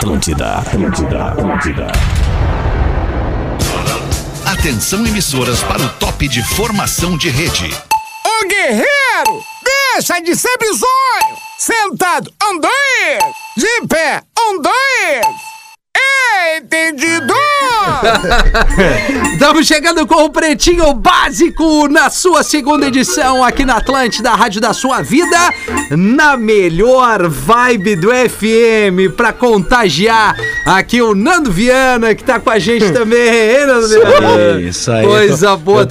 Atlântida, Atlântida, Atlântida. Atenção emissoras para o top de formação de rede. Ô guerreiro, deixa de ser bizonho! Sentado, dois! De pé, dois! Entendido! Estamos chegando com o Pretinho Básico na sua segunda edição aqui na Atlântida, Rádio da Sua Vida, na melhor vibe do FM, pra contagiar aqui o Nando Viana, que tá com a gente também. Hein, Nando Viana? Isso aí. Coisa boa, Eu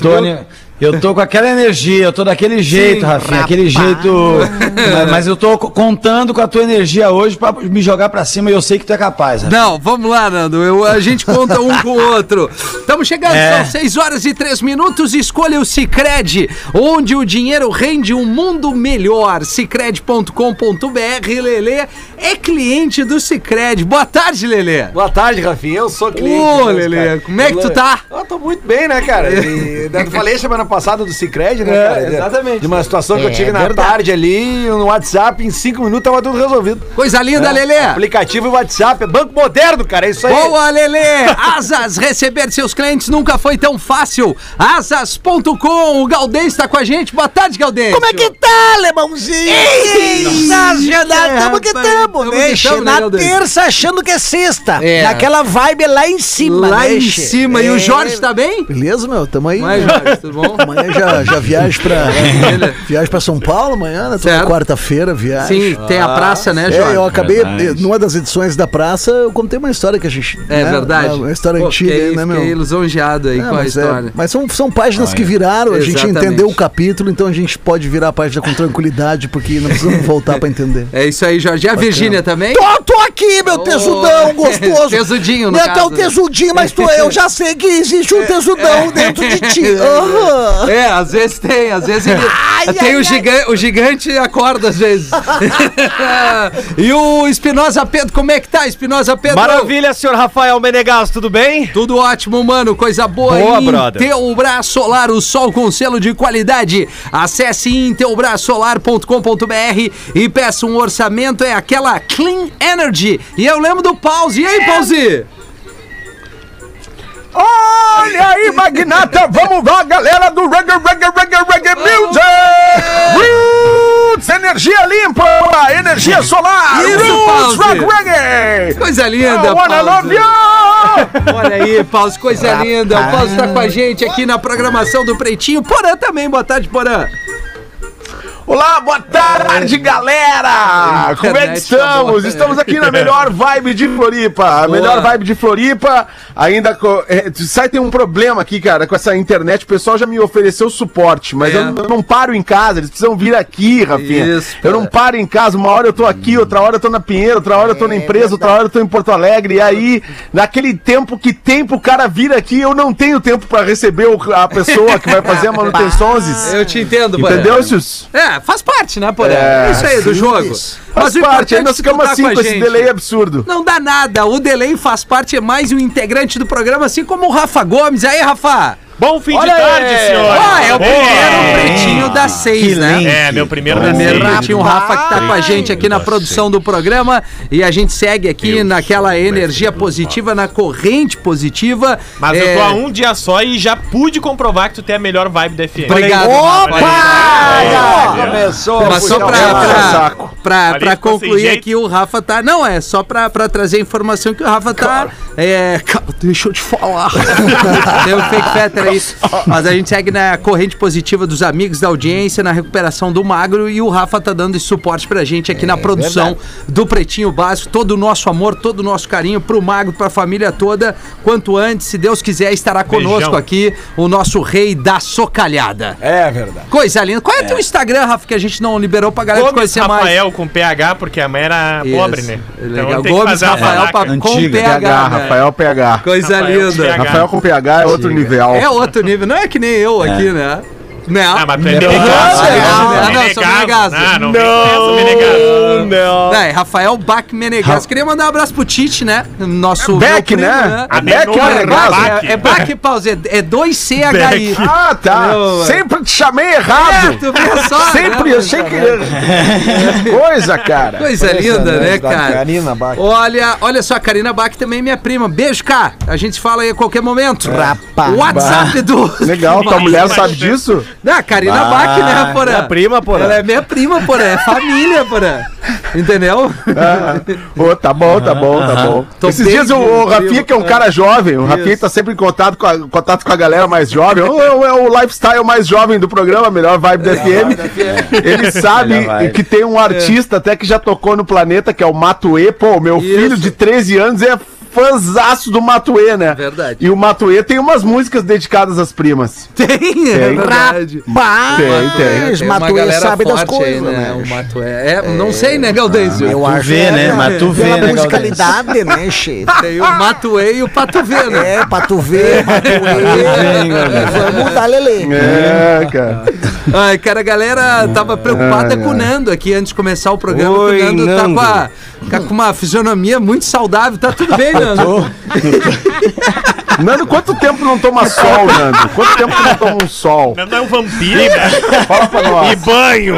eu tô com aquela energia, eu tô daquele jeito, Rafinha, aquele jeito. mas, mas eu tô co- contando com a tua energia hoje pra me jogar pra cima e eu sei que tu é capaz. Rafinha. Não, vamos lá, Nando. Eu- a gente conta um com o outro. Estamos chegando, É. são 6 horas e 3 minutos. Escolha o Cicred, onde o dinheiro rende um mundo melhor. Cicred.com.br, Lelê é cliente do Cicred. Boa tarde, Lelê. Boa tarde, Rafinha. Eu sou cliente. Ô, Lelê, cara. como é que tu tá? Eu tô muito bem, né, cara? E, eu falei semana passada do Cicred, né, É, cara? Exatamente. De uma situação que eu É, tive na verdade. tarde ali, no WhatsApp, em cinco minutos tava tudo resolvido. Coisa linda, É, Lelê. Aplicativo e WhatsApp, é banco moderno, cara, é isso aí. Boa, Lelê! Asas, receber seus clientes nunca foi tão fácil. Asas.com, o Galdês está com a gente. Boa tarde, Galdês. Como é que tá, alemãozinho? É, Tamo que tamo, tamo né? que tamo, né, Na Galdês? terça achando que é sexta. É. Naquela vibe lá em cima, Lá né, em che? cima. E o. Jorge tá bem? Beleza, meu? Tamo aí. Mas, né? Jorge, tudo bom? Amanhã já, já viajo pra. viagem pra São Paulo amanhã, né? Toda quarta-feira viagem. Sim, tem a praça, né, É, Jorge? eu acabei, Verdade. numa das edições da praça, eu contei uma história que a gente. É né, verdade. Uma, história Pô, antiga, fiquei, né, meu? fiquei lisonjeado aí É, com a é, história. mas são, são páginas que viraram, a gente Exatamente. entendeu o capítulo, então a gente pode virar a página com tranquilidade, porque não precisamos voltar pra entender. É isso aí, Jorge. E a Virgínia também? Tô, tô aqui, meu tesudão gostoso. Tesudinho, no Não é que é o caso, né? tesudinho, mas tô, eu já sei que existe um tesudão dentro de ti. Aham. É, às vezes tem, às vezes ele. Ai, tem ai, o, ai. giga- o gigante acorda às vezes. e o Espinosa Pedro, como é que tá, Espinosa Pedro? Maravilha, senhor Rafael Menegas, tudo bem? Tudo ótimo, mano. Coisa boa. Boa, brother. Intelbras Solar, o sol com selo de qualidade. Acesse intelbrasolar.com.br e peça um orçamento. É aquela Clean Energy. E eu lembro do Pause. E aí, Pause? Olha aí, Magnata, vamos lá, galera do Reggae, Reggae, Reggae, Reggae Music! Roots, energia limpa, energia solar! Isso, Roots, Pause. Rock Reggae! Coisa linda, you! Olha aí, Pause, coisa linda. O Pause tá com a gente aqui na programação do Pretinho. Porã também, boa tarde, Porã. Olá, boa tarde, galera! Como é que tá estamos? Estamos aqui na melhor vibe de Floripa. A melhor vibe de Floripa. Ainda. co- é, sai, tem um problema aqui, cara, com essa internet. O pessoal já me ofereceu suporte, mas É. eu, eu não paro em casa. Eles precisam vir aqui, Rafinha. Isso, eu não paro em casa. Uma hora eu tô aqui, outra hora eu tô na Pinheiro, outra hora eu tô na empresa, outra hora eu tô em Porto Alegre. E aí, naquele tempo que tempo o cara vir aqui, eu não tenho tempo pra receber a pessoa que vai fazer a manutenção. Eu te entendo. Entendeu, Sus? É, faz parte, né, Porã? É, É, isso aí, do jogo. Faz o parte, é tu ficamos tá assim com com esse gente. delay absurdo. Não dá nada, o delay faz parte, é mais um integrante do programa, assim como o Rafa Gomes. Aí, Rafa! Bom fim Olha de tarde, aí. senhor. Ah, é o Boa. primeiro pretinho das seis, né? É, meu primeiro da Primeiro seis. pretinho, o Rafa que tá com a gente aqui na produção do programa e a gente segue aqui naquela energia positiva, na corrente positiva. Mas É, eu tô há um dia só e já pude comprovar que tu tem a melhor vibe da FM. Obrigado. Ah, começou. Mas só pra, pra, pra, pra concluir aqui, o Rafa tá. Não, é só pra, pra trazer a informação que o Rafa tá. É, cara, deixa eu te falar. Tem o fake fetter aí. Mas a gente segue na corrente positiva dos amigos da audiência, na recuperação do magro. E o Rafa tá dando esse suporte pra gente aqui na produção do Pretinho Básico. Todo o nosso amor, todo o nosso carinho pro magro, pra família toda. Quanto antes, se Deus quiser, estará conosco Beijão. aqui o nosso rei da socalhada. É verdade. Coisa linda. Qual é, teu Instagram, Rafa, que a gente não liberou pra galera Gomes conhecer mais? Rafael com PH, porque a mãe era Isso. pobre, né? Legal. que Gomes Rafael pra, com Antiga. PH. PH, né? Rafael PH. Coisa Rafael com linda. PH. Rafael com PH é outro nível. É outro nível. Não é que nem eu aqui, né? Não. Ah, mas tu é Não, menegaço. não, né? não, não, sou menegaço. Ah, não menegaço. não. é, Rafael Bach Menegas. Queria mandar um abraço pro Tite, né? Nosso. Beck, meu né? A Beck É, é, é Bach Pause, é, é 2CHI. Ah, tá. Não, é. Sempre te chamei É, errado. tu vê só. Sempre né? achei que. Coisa, cara. Coisa linda, né, cara? Karina Bach. Olha, olha só, a Karina Bach também é minha prima. Beijo, cara. A gente fala aí a qualquer momento. Rapaz. WhatsApp do. Legal, tua mulher sabe disso? Ah, Karina Bach, né, porra? Minha prima, porra. Ela é minha prima, porra. É família, porra. Entendeu? Ah, Pô, tá bom, tá bom, tá bom. Tô Esses dias o, o Rafinha, que é um cara jovem, o Rafinha tá sempre em contato com a, contato com a galera mais jovem, ou é o, é o lifestyle mais jovem do programa, melhor vibe da FM. Ele sabe que tem um artista até que já tocou no planeta, que é o Matuê. Pô, meu Isso. filho de 13 anos é fãzaço do Matuê, né? Verdade. E o Matuê tem umas músicas dedicadas às primas. Tem, é verdade. Bah, Tem, tem. mas Tem uma Matuê sabe das coisas, aí, né? O Matuê. É, não sei, né, Galdêncio? Eu Tu acho vê, é, né? Mas tu vê, Pela né, musicalidade, né, che? Tem o Matuê e o Pato Vê, né? É, pra tu ver, Matuê. Vamos dar lelê. É, cara. Ai, cara, a galera tava preocupada com o Nando aqui antes de começar o programa. Oi, o Nando, tá com, a, tá com uma fisionomia muito saudável. Tá tudo bem, Nando? Nando, quanto tempo não toma sol, Nando? Quanto tempo que não toma um sol? Não é um vampiro, né? Fala pra nós. E banho!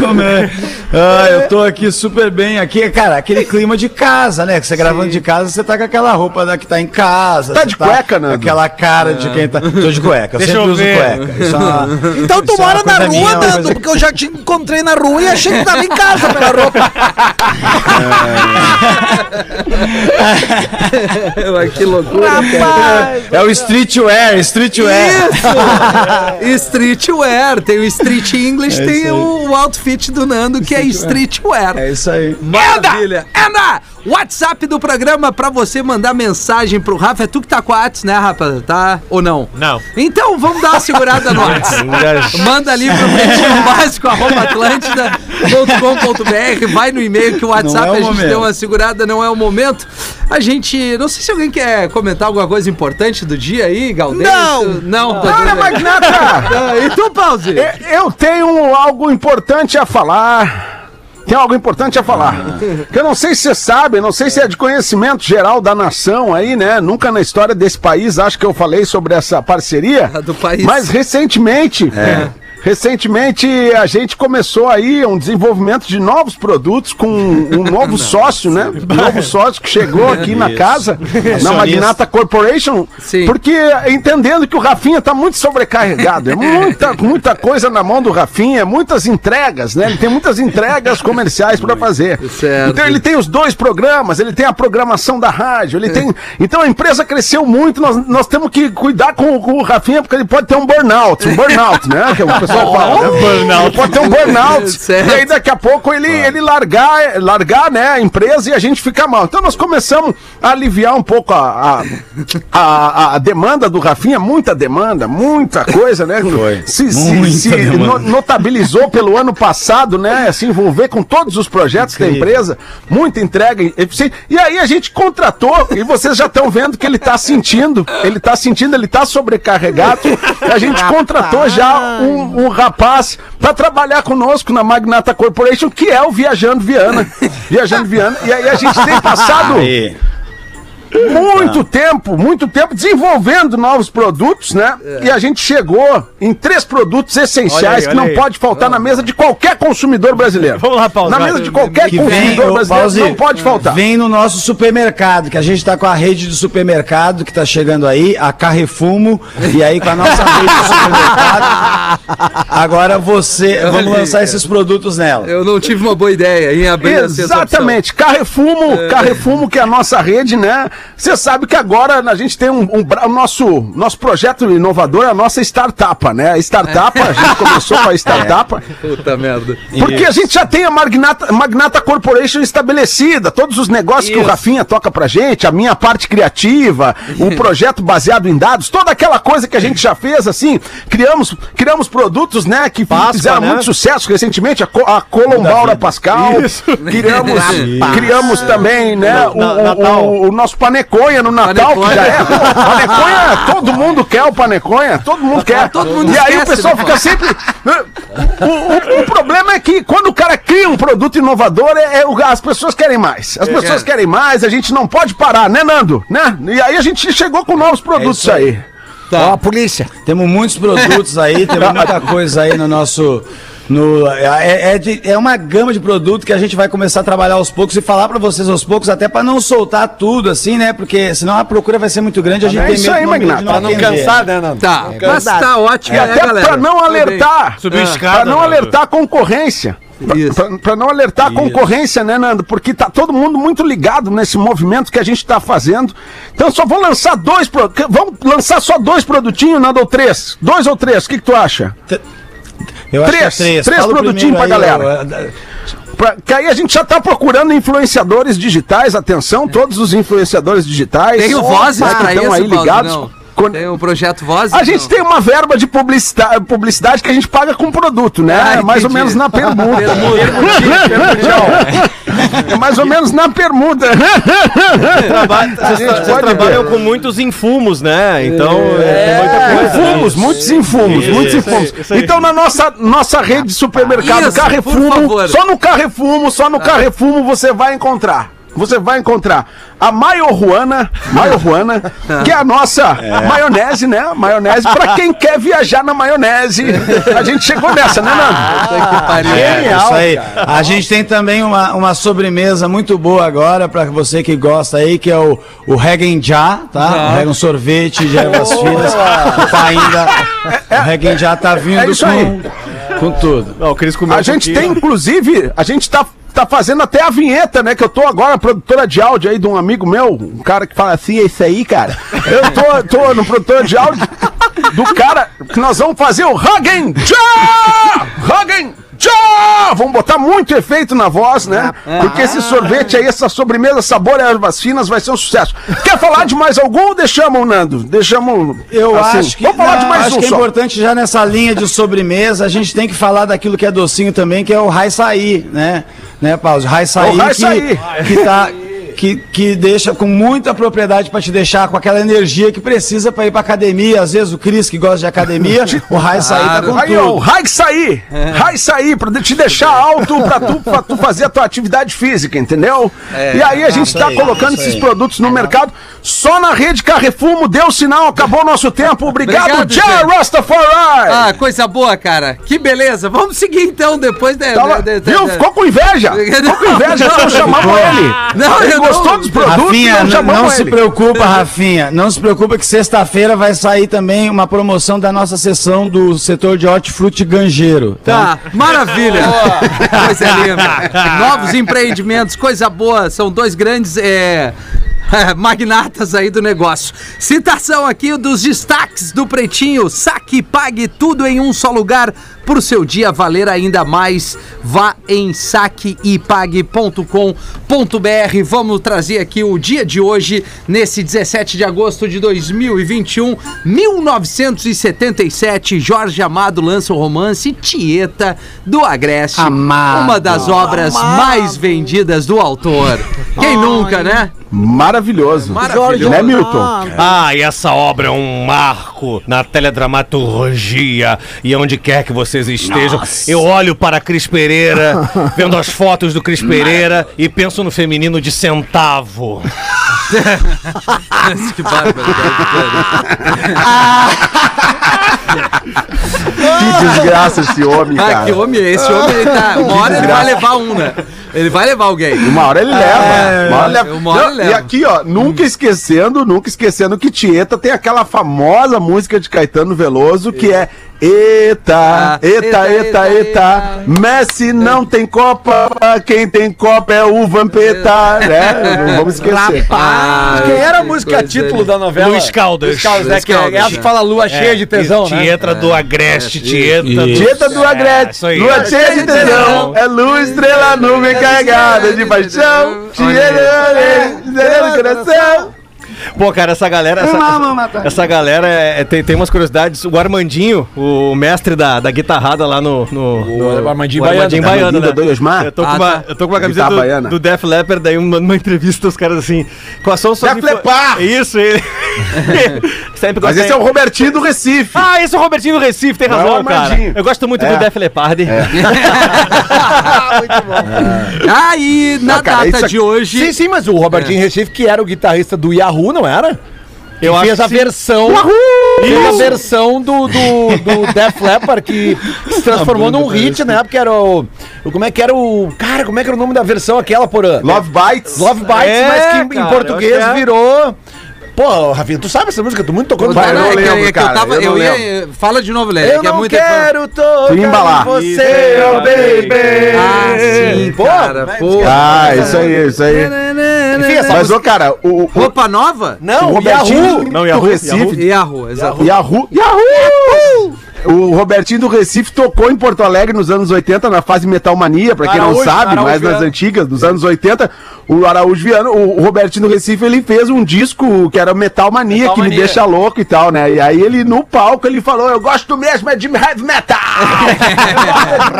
Como é? Ah, eu tô aqui super bem aqui, cara, aquele clima de casa, né? Que você gravando de casa, você tá com aquela roupa da que tá em casa. Tá de cueca, Nando? Aquela cara de quem tá. Tô de cueca, eu Deixa sempre eu uso ver. cueca. Isso é uma- Então tu é mora na coisa minha, rua, é Nando, coisa- porque eu já te encontrei na rua e achei que tava em casa pela roupa. que loucura. Rapaz! É o streetwear, streetwear. Isso! streetwear. Tem o Street English, É tem o, o outfit do Nando, que é streetwear. É isso aí. Maravilha! Anda! WhatsApp do programa pra você mandar mensagem pro Rafa. É tu que tá com a WhatsApp, né, Rafa? Tá? Ou não? Não. Então vamos dar uma segurada no WhatsApp. Manda ali pro pretinho básico, arroba atlântida.com.br, vai no e-mail que o WhatsApp Não é o a gente momento. deu uma segurada, não é o momento. A gente, não sei se alguém quer comentar alguma coisa importante do dia aí, Galdêncio. Não. Não, Olha, tudo bem. Magnata! Ah, E tu, Pause? E- Eu tenho algo importante a falar. Tem algo importante a falar. Que eu não sei se você sabe, não sei se é de conhecimento geral da nação aí, né? Nunca na história desse país acho que eu falei sobre essa parceria. Do país. Mas recentemente. Recentemente a gente começou aí um desenvolvimento de novos produtos com um novo sócio, né? Um novo sócio que chegou aqui na casa, na Magnata Corporation, Sim. porque entendendo que o Rafinha tá muito sobrecarregado, é muita, muita coisa na mão do Rafinha, muitas entregas, né? Ele tem muitas entregas comerciais para fazer. Certo. Então ele tem os dois programas, ele tem a programação da rádio, ele tem. Então a empresa cresceu muito, nós, nós temos que cuidar com, com o Rafinha, porque ele pode ter um burnout, um burnout, né? Que o pessoal fala. Né? Ele pode ter um burnout. Certo. E aí daqui a pouco ele, ele largar, largar né, a empresa e a gente fica mal. Então nós começamos a aliviar um pouco a, a, a, a demanda do Rafinha, muita demanda, muita coisa, né? Se, se- Muita se demanda. no- notabilizou pelo ano passado, né? Se envolver com todos os projetos da empresa, muita entrega eficiente. E aí a gente contratou, e vocês já estão vendo que ele tá sentindo, ele tá sentindo, ele tá sobrecarregado. E a gente contratou já um, um rapaz para trabalhar conosco na Magnata Corporation, que é o Viajando Viana. Viajando Viana. E aí a gente tem passado Aí. Muito tempo, muito tempo desenvolvendo novos produtos, né? E a gente chegou em três produtos essenciais Olha aí, que não aí. pode faltar na mesa de qualquer consumidor brasileiro. Vamos lá, Paulo, Na mesa de qualquer Que vem, consumidor ô, brasileiro Pause, não pode faltar. Vem no nosso supermercado, que a gente tá com a rede de supermercado que tá chegando aí, a Carrefumo, e aí com a nossa rede de supermercado. Agora você, vamos lançar esses produtos nela. Eu não tive uma boa ideia em abrir. Exatamente, Carrefumo, Carrefumo que é a nossa rede, né? Você sabe que agora a gente tem um, um o nosso nosso projeto inovador, é a nossa startup, né? A startup, a gente começou com a startup. Puta merda. Porque a gente já tem a Magnata, Magnata Corporation estabelecida, todos os negócios que o Isso. Rafinha toca pra gente, a minha parte criativa, o projeto baseado em dados, toda aquela coisa que a gente já fez, assim, criamos, criamos produtos, né, que Páscoa, fizeram né? muito sucesso recentemente, a, Co- a Colombaura Pascal, criamos, criamos também, né, o, Na- o- o- o nosso panelão paneconha no Natal, que já é. Pô, paneconha, todo mundo quer o paneconha, todo mundo quer. Todo mundo e aí o pessoal né, fica sempre. O, o- o problema é que quando o cara cria um produto inovador, é, é o- as pessoas querem mais. As pessoas querem mais, a gente não pode parar, né, Nando? Né? E aí a gente chegou com novos produtos aí. Ó, a polícia. Temos muitos produtos aí, temos muita coisa aí no nosso. No, é, é, de- é uma gama de produto que a gente vai começar a trabalhar aos poucos e falar pra vocês aos poucos, até pra não soltar tudo assim, né? Porque senão a procura vai ser muito grande, a gente É tem isso medo aí, Magnata, não pra não atender. né, Nando? Tá, mas tá ótimo, E até galera? pra não alertar. Subiu é, escada, Pra não Nando. alertar a concorrência. Isso. Pra não alertar a concorrência, né, Nando? Porque tá todo mundo muito ligado nesse movimento que a gente tá fazendo. Então só vou lançar dois. Vamos lançar só dois produtinhos, Nando, ou três? Dois ou três? O que, que tu acha? Eu acho que é Três, três Fala produtinhos pra aí, galera. ó, Pra- que aí a gente já tá procurando influenciadores digitais. Atenção, todos os influenciadores digitais. Tem o Vozes né, aí ligados. não? Con- Tem o projeto Vozes? A gente não? tem uma verba de publicidade, publicidade que a gente paga com produto, né? Ah, é mais ou menos na permuta. é mais ou menos na permuta. Vocês, trabalham com muitos infumos, né? Então, é, coisa. Infumos, muitos infumos, muitos infumos. Então, na nossa, nossa rede de supermercado Carrefumo, só no Carrefumo, só no Carrefumo você vai encontrar. Você vai encontrar a Maiorruana, Maiorruana, que é a nossa maionese, né? Maionese pra quem quer viajar na maionese. A gente chegou nessa, né, Nando? É, isso aí. A gente tem também uma, uma sobremesa muito boa agora pra você que gosta aí, que é o, o Regen Já, tá? O Regen sorvete de ervas finas. Tá ainda. O Regen Já tá É vindo aí. com, com tudo. Não, o A gente tem, inclusive, a gente tá, tá fazendo até a vinheta, né? Que eu tô agora, produtora de áudio aí de um amigo meu, um cara que fala assim, é isso aí, cara. Eu tô, tô no produtor de áudio do cara que nós vamos fazer o Já! Hagen Já! Vamos botar muito efeito na voz, né? Porque esse sorvete aí, essa sobremesa sabor ervas finas vai ser um sucesso. Quer falar de mais algum ou deixamos, Nando? Deixamos. Eu assim? acho que, Vamos falar de não, mais acho um que é só. importante já nessa linha de sobremesa, a gente tem que falar daquilo que é docinho também, que é o Raiçaí, né? Né, Paulo? Raiçaí O Raiçaí. que, que tá que, que deixa com muita propriedade pra te deixar com aquela energia que precisa pra ir pra academia. Às vezes o Cris que gosta de academia, o Raiçaí tá com Aí, tudo. Rai sair, Rai sair, pra te deixar alto pra tu, pra tu fazer a tua atividade física, entendeu? e aí a gente tá aí, colocando isso esses produtos no mercado só na rede Carrefumo, deu sinal, acabou o nosso tempo. Obrigado, Obrigado, gente. Rastafari! Ah, coisa boa, cara. Que beleza. Vamos seguir então, depois da. Tava- da- da- viu? da- Ficou com inveja? Ficou com inveja, Não, então chamamos ele. Não, ele eu gostou não- dos produtos, Rafinha, não, não se ele. preocupa, Rafinha. Não se preocupa que sexta-feira vai sair também uma promoção da nossa sessão do setor de hortifruti ganjeiro. Tá, maravilha. coisa linda. Novos empreendimentos, coisa boa. São dois grandes é, magnatas aí do negócio. Citação aqui dos destaques do Pretinho. Saque pague tudo em um só lugar para o seu dia valer ainda mais. Vá em saqueepague.com.br. Vamos trazer aqui o dia de hoje, nesse 17 de agosto de 2021, 1977. Jorge Amado lança o romance Tieta do Agreste. Amado. Uma das obras mais vendidas do autor. Quem nunca, né? Maravilhoso. Maravilhoso. Né, Milton? Ah, e essa obra é um marco na teledramaturgia e onde quer que vocês estejam. Eu olho para Cris Pereira, vendo as fotos do Cris Pereira e penso no feminino de centavo. que barbaridade. Que desgraça esse homem, Ah, cara. que homem é esse? homem, ele tá. Uma hora ele vai levar um, né? Ele vai levar alguém. Uma hora ele leva. É, uma hora leva. uma hora Não, ele leva. E aqui, ó, nunca esquecendo, nunca esquecendo que Tieta tem aquela famosa música de Caetano Veloso que é Eita, Ah, eita, eita, eita, Messi não tem Copa, quem tem Copa é o Vampeta, né? Não vamos esquecer. Ah, Quem era a música título da novela? Luiz Caldas. Luiz Caldas, né? Luiz Que é Caldas, essa que é. fala lua cheia de tesão, né? Tieta do Agreste, Tieta do... Tieta do É, Agreste, lua cheia de tesão, é luz, estrela, nuvem carregada de paixão, Tieta do Agreste, estrela do coração. Pô, cara, essa galera. Essa, essa, essa galera é- é- tem, tem umas curiosidades. O Armandinho, o mestre da, da guitarrada lá no. no, no- Armandinho o Armandinho Baiano. Baiano, né? Eu tô, com Ah, uma, tá. eu tô com uma camiseta Guitarra do, do Def Leppard, daí uma, numa entrevista os caras assim. Quais são suas Def influ- Leppard! Isso, ele. Sempre Mas esse é o Robertinho do Recife. Ah, esse é o Robertinho do Recife, tem Não é razão, o cara. Armandinho. Eu gosto muito É. do Def Leppard. Aí, na Não, cara, data de aqui- hoje. Sim, sim, mas o Robertinho Recife, que era o guitarrista do Yahoo, não era? Que Eu fez a sim. versão. Fez a versão do, do, do Def Leppard que se transformou num hit, né? Porque era o, o- Como é que era o. Cara, como é que era o nome da versão aquela, Porã? Love Bites. Love Bites, É, mas que em- cara, em eu português é. virou. Pô, Rafinha, tu sabe essa música? Tu muito tocou no Vai, Não, eu é lembro, é eu cara, tava. eu ia. Fala de novo, Lélé. Eu que é não muito quero tocar embalar. em você, oh baby. Ah, sim, Pô, cara. Pô. Ah, isso aí, isso aí. Enfim, essa Mas, ô, cara, o, o, Roupa nova? Não, o Robertinho Yahoo. Não, do Yahoo, Recife. E a rua, exato. Yahoo! Yahoo! O Robertinho do Recife tocou em Porto Alegre nos anos 80, na fase Metal Mania, pra quem não sabe, Araújo mas nas Viana. antigas, dos anos 80, o Araújo Viano, o Robertinho do Recife, ele fez um disco que era Metal Mania, Metal que me Mania. deixa louco e tal, né? E aí ele, no palco, ele falou, eu gosto mesmo é de heavy metal!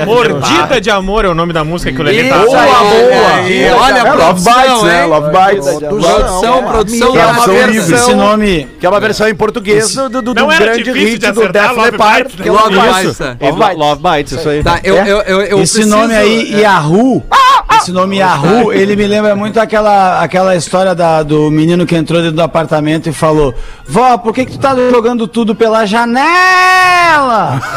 De! Mordida de Amor é o nome da música que o Lelê tá Isso aí, boa. aí, Olha, É, Love produção, Bites, né? hein? Love Bites. Produção, produção. É uma Versão esse nome, que é uma versão em português do, do, do grande hit de do Def Love Leppard, é Love Love Bites. Love, Bites. Love isso aí. Tá, Esse nome aí, é. Yahoo, esse nome Yahoo, ele me lembra muito aquela, aquela história da, do menino que entrou dentro do apartamento e falou: Vó, por que, que tu tá jogando tudo pela janela?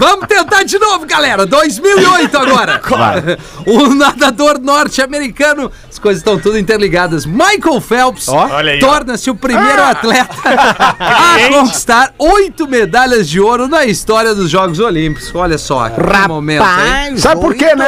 Vamos tentar de novo, galera. 2008 agora. o nadador norte-americano, coisas estão tudo interligadas. Michael Phelps torna-se o primeiro atleta a conquistar oito medalhas de ouro na história dos Jogos Olímpicos. Olha só, que momento, hein? Sabe por quê, né?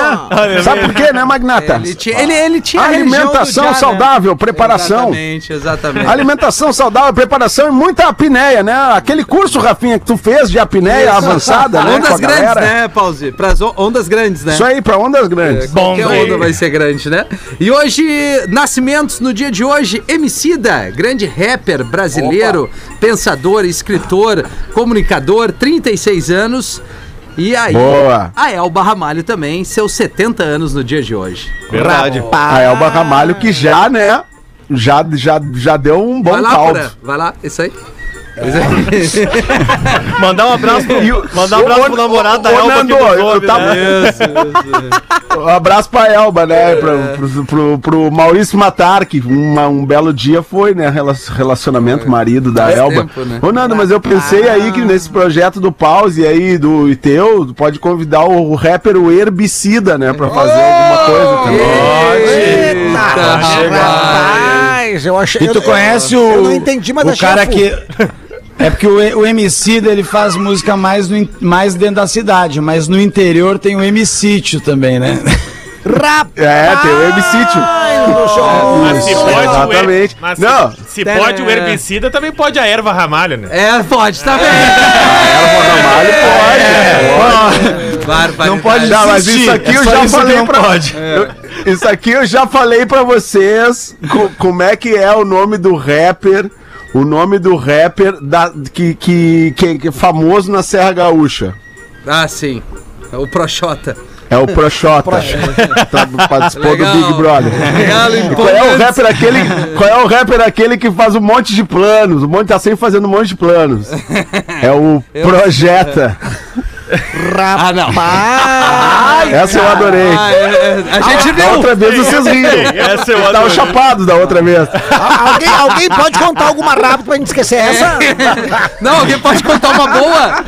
Sabe por quê, né, Magnata? Ele tinha, ele, ele tinha Alimentação Já, né? saudável, preparação. Exatamente, exatamente. Alimentação saudável, preparação e muita apneia, né? Aquele curso, Rafinha, que tu fez de apneia avançada, né? Ondas grandes, galera. né, Pause? Pras on- ondas grandes, né? Isso aí, pra ondas grandes. Qualquer onda vai ser grande, né? E hoje, nascimentos no dia de hoje, Emicida, grande rapper brasileiro, pensador, escritor, comunicador, 36 anos. E aí, Boa. a Elba Ramalho também, seus 70 anos no dia de hoje. Verdade. A Elba Ramalho, que já, né? Já, já, já deu um bom vai lá, caldo. Porã, vai lá, isso aí. Aí. Mandar um abraço pro, o- mandar um abraço pro namorado da Elba Nando, ouve, tava- né? Um abraço pra Elba, né? Pro, pro, pro- pro Maurício Matar, que uma- um belo dia foi, né? rela- Relacionamento marido da Faz Elba. tempo, né? Ô, Nando, mas eu pensei aí que nesse projeto do Pause aí, do e teu, pode convidar o rapper o Herbicida, né? Pra fazer alguma coisa também. Eita, rapaz. rapaz, eu achei. E tu eu- conhece eu- o. Eu não entendi, mas o cara que. É porque o, o MC ele faz música mais, no mais dentro da cidade, mas no interior tem o MC também, né? Rapaz! É, tem o Herbicítio. Mas se pode, o exatamente. mas Não. se, se pode o herbicida, também pode a erva ramalho, né? É, pode, tá bem. Ramalho pode. Barbaridade. Não pode Não, mas isso aqui é eu já falei não pra pode. Eu- isso aqui eu já falei pra vocês co- como é que é o nome do rapper, o nome do rapper da, que, que, que, que é famoso na Serra Gaúcha. Ah, sim. O Proxota. É o Proxota. Tá- Participou Legal. do Big Brother. Legal, qual é o rapper aquele? Qual é o rapper aquele que faz um monte de planos? Um monte tá sempre fazendo um monte de planos. É o Projeta. Ah, não. Essa eu adorei. Ah, é, é, a gente Da viu. outra vez vocês riram. Essa eu Tava adorei. chapado da outra vez. Alguém, alguém pode contar alguma rápida pra gente esquecer essa? Não, alguém pode contar uma boa?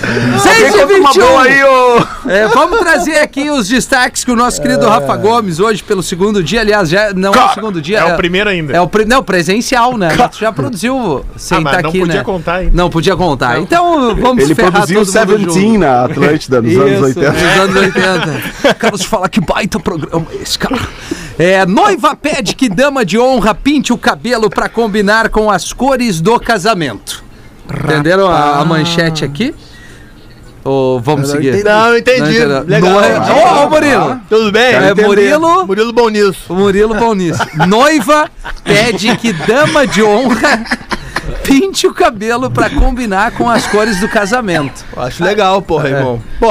Quem 6 e conta uma 21. boa aí, ô? É, vamos trazer aqui os destaques que o nosso querido Rafa Gomes hoje pelo segundo dia, aliás, já não é o segundo dia. É o primeiro ainda. É o pri- não, presencial, né? Tu já produziu sem Ah, estar não aqui, podia né? contar ainda. Não podia contar. Então vamos Ele ferrar produziu o todo mundo Seventeen na Atlântida nos anos Isso, 80. Nos anos 80. Quero te falar que baita programa é esse, cara. É, noiva pede que dama de honra pinte o cabelo pra combinar com as cores do casamento. Entenderam a, a manchete aqui? Ou vamos Eu não seguir? entendi. Não, eu entendi. entendeu? Legal. Noiva- Ô, ô, Murilo. Tudo bem? É Murilo. Murilo bom nisso. O Murilo bom nisso. Noiva pede que dama de honra pinte o cabelo pra combinar com as cores do casamento. Acho legal, porra, irmão. Pô,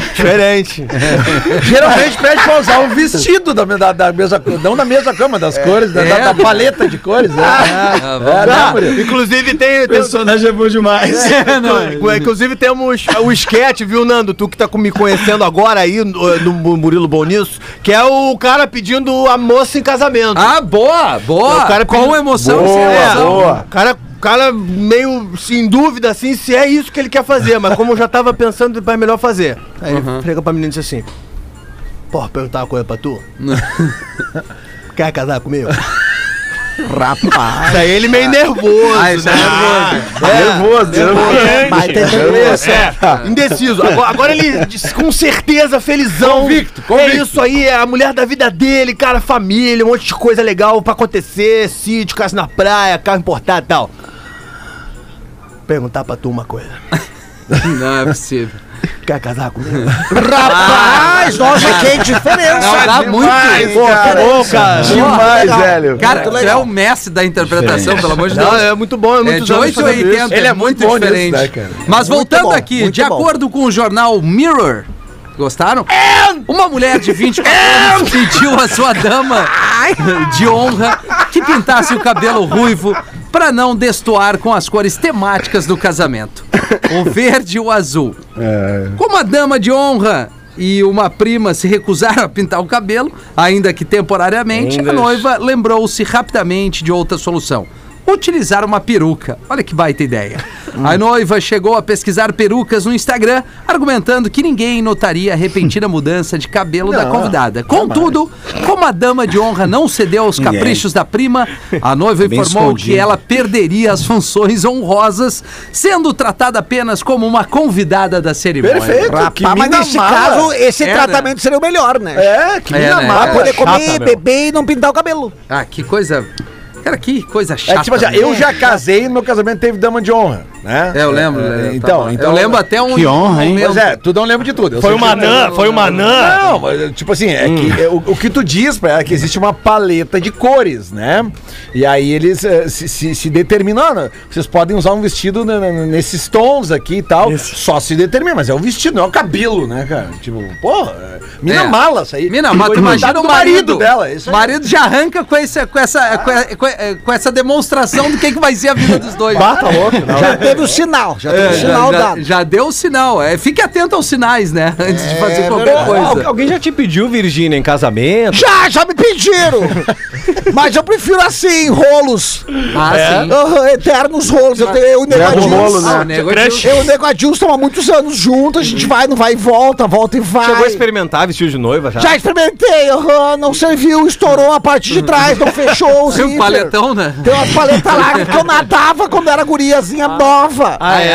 diferente. Geralmente pede pra usar o vestido da, da, da mesma Não da mesma cama, das cores, da, É. da- da paleta de cores, né? Ah, É, Ah, Murilo? inclusive tem, O personagem é bom demais. Inclu- Inclusive temos o sketch, viu, Nando? Tu que tá com- me conhecendo agora aí no, no Murilo Bom nisso, que é o cara pedindo a moça em casamento. Ah, boa, boa. O cara com pediu- emoção e sem Boa, emoção. boa. O cara, cara meio assim, em dúvida assim se é isso que ele quer fazer, mas como eu já tava pensando, é melhor fazer. Aí Uhum. ele chega pra menina e diz assim: Porra, perguntar uma coisa pra tu? Quer casar comigo? Rapaz. Isso aí ele meio nervoso. Ah, isso é né? Nervoso, nervoso. Mas tem Isso, é. Indeciso. Agora, agora ele, diz, com certeza, felizão. Convicto, É isso aí, é a mulher da vida dele, cara, família, um monte de coisa legal pra acontecer, sítio, casa na praia, carro importado e tal. Perguntar pra tu uma coisa. Não é possível. Quer casar comigo? Rapaz, nossa, que diferença. Não, dá muito. Pô, cara, cara. demais, legal. velho. Cara, tu é o mestre da interpretação, pelo amor de Deus. Não, é muito bom, é É muito de 8 a 80, Ele é é muito muito bom nisso, diferente. né, cara? Mas Muito voltando bom, aqui, de bom. acordo com o jornal Mirror, gostaram? Uma mulher de 24 anos pediu a sua dama de honra que pintasse o cabelo ruivo para não destoar com as cores temáticas do casamento: o verde e o azul. Como a dama de honra e uma prima se recusaram a pintar o cabelo, ainda que temporariamente, a English. noiva lembrou-se rapidamente de outra solução. Utilizar uma peruca. Olha que baita ideia. A noiva chegou a pesquisar perucas no Instagram, argumentando que ninguém notaria a repentina mudança de cabelo da convidada. Contudo, como a dama de honra não cedeu aos caprichos da prima, a noiva Bem informou que ela perderia as funções honrosas, sendo tratada apenas como uma convidada da cerimônia. Perfeito. Rapaz, mas nesse mala. caso, esse É, tratamento seria o melhor, né? É, que É, mina né? mala. Pra poder chata, comer, meu. beber e não pintar o cabelo. Ah, que coisa. Cara, que coisa É chata. que, tipo assim, né? eu já casei e no meu casamento teve dama de honra, né? É, eu lembro. É? Tá então, então. eu lembro até um. Que honra, hein? um Pois é, tu não lembra de tudo. Eu Foi uma que- anã, foi uma anã. Não, mas, tipo assim, é que é, o, o que tu diz pra ela é que existe uma paleta de cores, né? E aí eles eh, se, se, se determinam, ah, não, vocês podem usar um vestido nesses tons aqui e tal, só se determina, mas é o vestido, não é o cabelo, né, cara? Tipo, porra, é, mina É. mala isso aí. Mina, Foi imagina o do marido dela, é isso aí. marido já arranca com, esse, com, essa, com, a- com a- com essa demonstração do que, que vai ser a vida dos dois. Bata louco, não. Já teve o sinal, já teve É, o já, sinal já- dado. já deu o sinal. É, fique atento aos sinais, né? Antes de fazer É qualquer verdade. coisa. Alguém já te pediu, Virgínia, em casamento? Já, já me pediram! Mas eu prefiro assim, rolos. Ah, sim. Aham, eternos rolos. Eu, tenho, eu e o Nego Eterno Adilson. rolo, né? Ah, o nego é de- Eu e o Nego estamos há muitos anos juntos, a gente vai, não vai e volta, volta e vai. Chegou a experimentar vestido de noiva já? Já experimentei, aham, não serviu, estourou a parte de trás, não fechou o Tem um paletão, né? Tem umas paletas lá que eu nadava quando era guriazinha nova. Ah, é?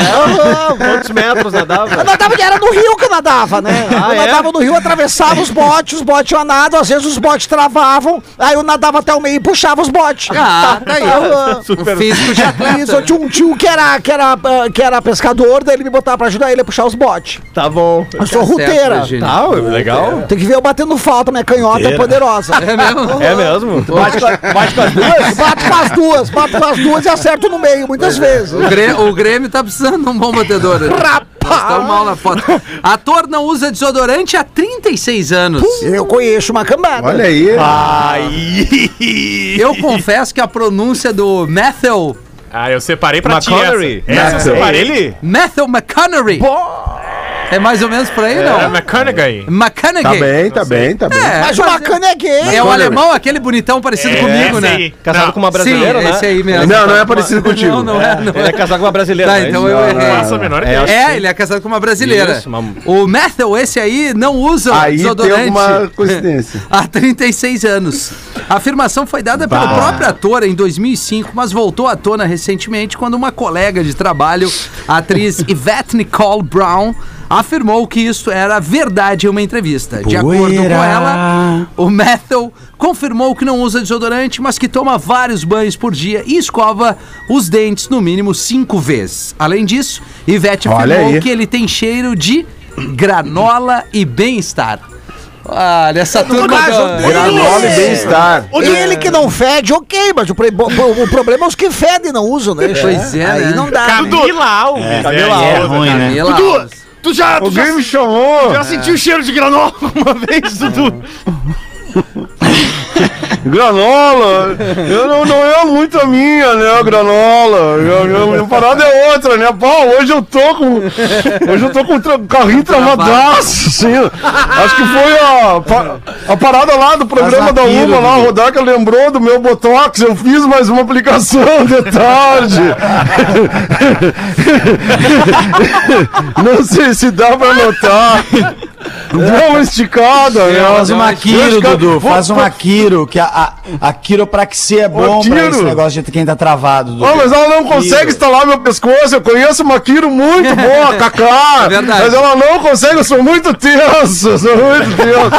Quantos metros nadava? Eu nadava, era no rio que eu nadava, né? Ah, eu é? nadava no rio, atravessava os botes, os botes iam nada, às vezes os botes travavam, aí eu nadava até o meio e puxava os botes. Ah, tá aí. Aham. Um físico de atleta. Isso, eu tinha um tio que era, que, era, ah, que era pescador, daí ele me botava pra ajudar ele a puxar os botes. Tá bom. Eu sou Tá ruteira. Virgínia. Tá, legal. Tem que ver eu batendo falta, minha canhota é poderosa. É mesmo? É mesmo? Bate bate com as duas? Bato com as duas, bato com as duas e acerto no meio, muitas vezes. O Grêmio, o Grêmio tá precisando de um bom batedor. Nós estamos mal na foto. Ator não usa desodorante há 36 anos. Eu conheço uma cambada. Olha aí. Eu confesso que a pronúncia do Matthew, Ah, eu separei pra ti essa. Essa eu separei ele. Matthew McConaughey. É mais ou menos por aí, É, não? McConaughey. Tá McConaughey. bem, tá bem, tá bem. É, Mas o bacana é gay. é o alemão, aquele bonitão parecido comigo, esse né? aí. Casado Não. com uma brasileira, Sim, né? esse aí mesmo. Não, não é parecido contigo. Não, não é, não Ele é é. casado com uma brasileira. Tá, não é então eu Não, errei. não, É. É, ele é casado com uma brasileira. Isso, uma- O Matthew, esse aí, não usa Aí tem desodorante alguma coincidência. há 36 anos. A afirmação foi dada pelo próprio ator em 2005, mas voltou à tona recentemente quando uma colega de trabalho, a atriz Yvette Nicole Brown, afirmou que isso era verdade em uma entrevista. De acordo com ela, o Matthew confirmou que não usa desodorante, mas que toma vários banhos por dia e escova os dentes no mínimo cinco vezes. Além disso, Ivete afirmou que ele tem cheiro de granola e bem-estar. Olha, essa turma... do- Granola e bem-estar. Ele que não fede, ok, mas o, pre- o- o problema é os que fedem e não usam, né? Pois é, Aí né? não dá. Camila Alves. Camila É Alves, ruim, né? Camila Dudu, Alves. tu já, tu já, Alguém me chamou. já sentiu o cheiro de granola uma vez, Dudu? Granola, eu não, não é muito a minha, né, granola. Eu, eu, minha parada é outra, né? Pô, hoje eu tô com. Hoje eu tô com tra- carrinho travadaço, assim. Acho que foi a, a parada lá do programa da Uma lá, a. Rodaca lembrou do meu Botox, eu fiz mais uma aplicação de tarde. Não sei se dá pra notar. Uma esticada, né? Faz uma quiro, Dudu. Faz uma quiro, que a, a, a quiropraxia é bom pra quiro? esse negócio de quem tá travado, Dudu. Ah, mas ela não consegue instalar meu pescoço. Eu conheço uma Kiro muito boa, Kaká. É verdade. Mas ela não consegue, eu sou muito tenso. eu Sou muito tenso.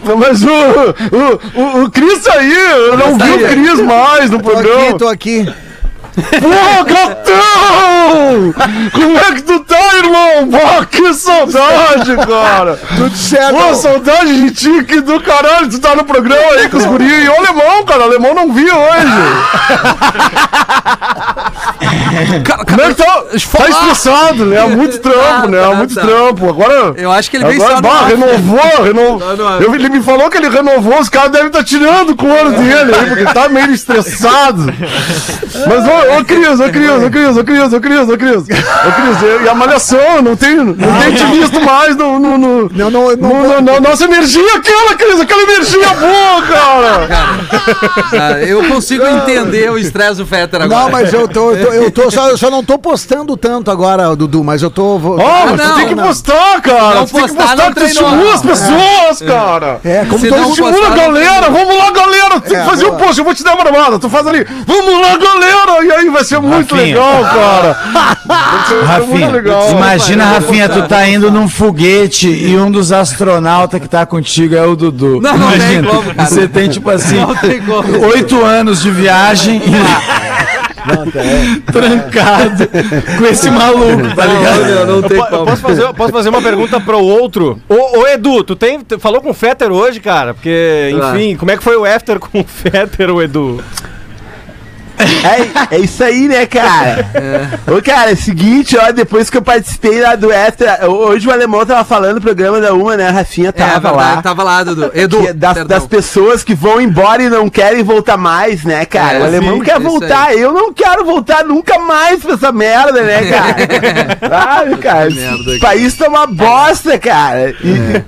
mas o, o, o, o Cris aí, eu não vi o Cris mais no Tô aqui, programa. tô aqui. Pô, Gatão! Como é que tu tá, irmão? Pô, que saudade, cara! Tudo certo. Pô, saudade de ti aqui do caralho. Tu tá no programa aí com os guris. E o alemão, cara. O alemão não vi hoje. Como é que tá? Tá estressado, né? Há muito trampo, né? Há tá, muito tá. trampo. Agora. Eu acho que ele veio Agora, bah, renovou, renovou. Ele me falou que ele renovou, os caras devem estar tirando o couro dele aí, porque tá meio estressado. Mas, ô, ô Cris, ô Cris, ô Cris, ô Cris, ô Cris, ô Cris. Ô Cris, e a malhação, não tem, não tem te visto mais no. no, no Não, não, não. no- nossa energia, aquela, Cris, aquela energia boa, cara! Ah, eu consigo entender o estresse do Fetter agora. Não, mas eu tô, eu tô, eu tô só, eu só não tô postando tanto agora, Dudu, mas eu tô. vou- Ó, mas não, tu tem que não. postar, cara! Não tu tem que postar, não tu treinou. estimula as pessoas, cara! É, como não mundo. Estimula a não galera, vamos lá, galera! Tem É, que fazer um post, eu vou te dar uma barbada, tu faz ali, vamos lá, galera! E aí vai ser muito Rafinha. legal, cara! Rafinha, muito legal. imagina, eu Rafinha, tu tá indo num foguete e um dos astronautas que tá contigo é o Dudu. Não, não tem imagina, como, cara. Você tem, tipo assim, Não tem oito anos de viagem trancado com esse maluco, tá ligado? Não, não, não tem Eu eu como. posso, fazer, posso fazer uma pergunta pro outro? Ô, ô, Edu, tu, tem, tu falou com o Fetter hoje, cara? Porque, enfim, como é que foi o after com o Fetter, o Edu? É, é isso aí, né, cara? Ô, cara, é o seguinte, ó, depois que eu participei lá do Extra, hoje o alemão tava falando no programa da Uma, né? A Rafinha É, tava verdade, lá. tava lá, Dudu. Edu, Que- das, das pessoas que vão embora e não querem voltar mais, né, cara? É, o alemão sim, quer voltar, eu não quero voltar nunca mais pra essa merda, né, cara? Sabe, cara? merda, O país tá uma bosta, cara. E-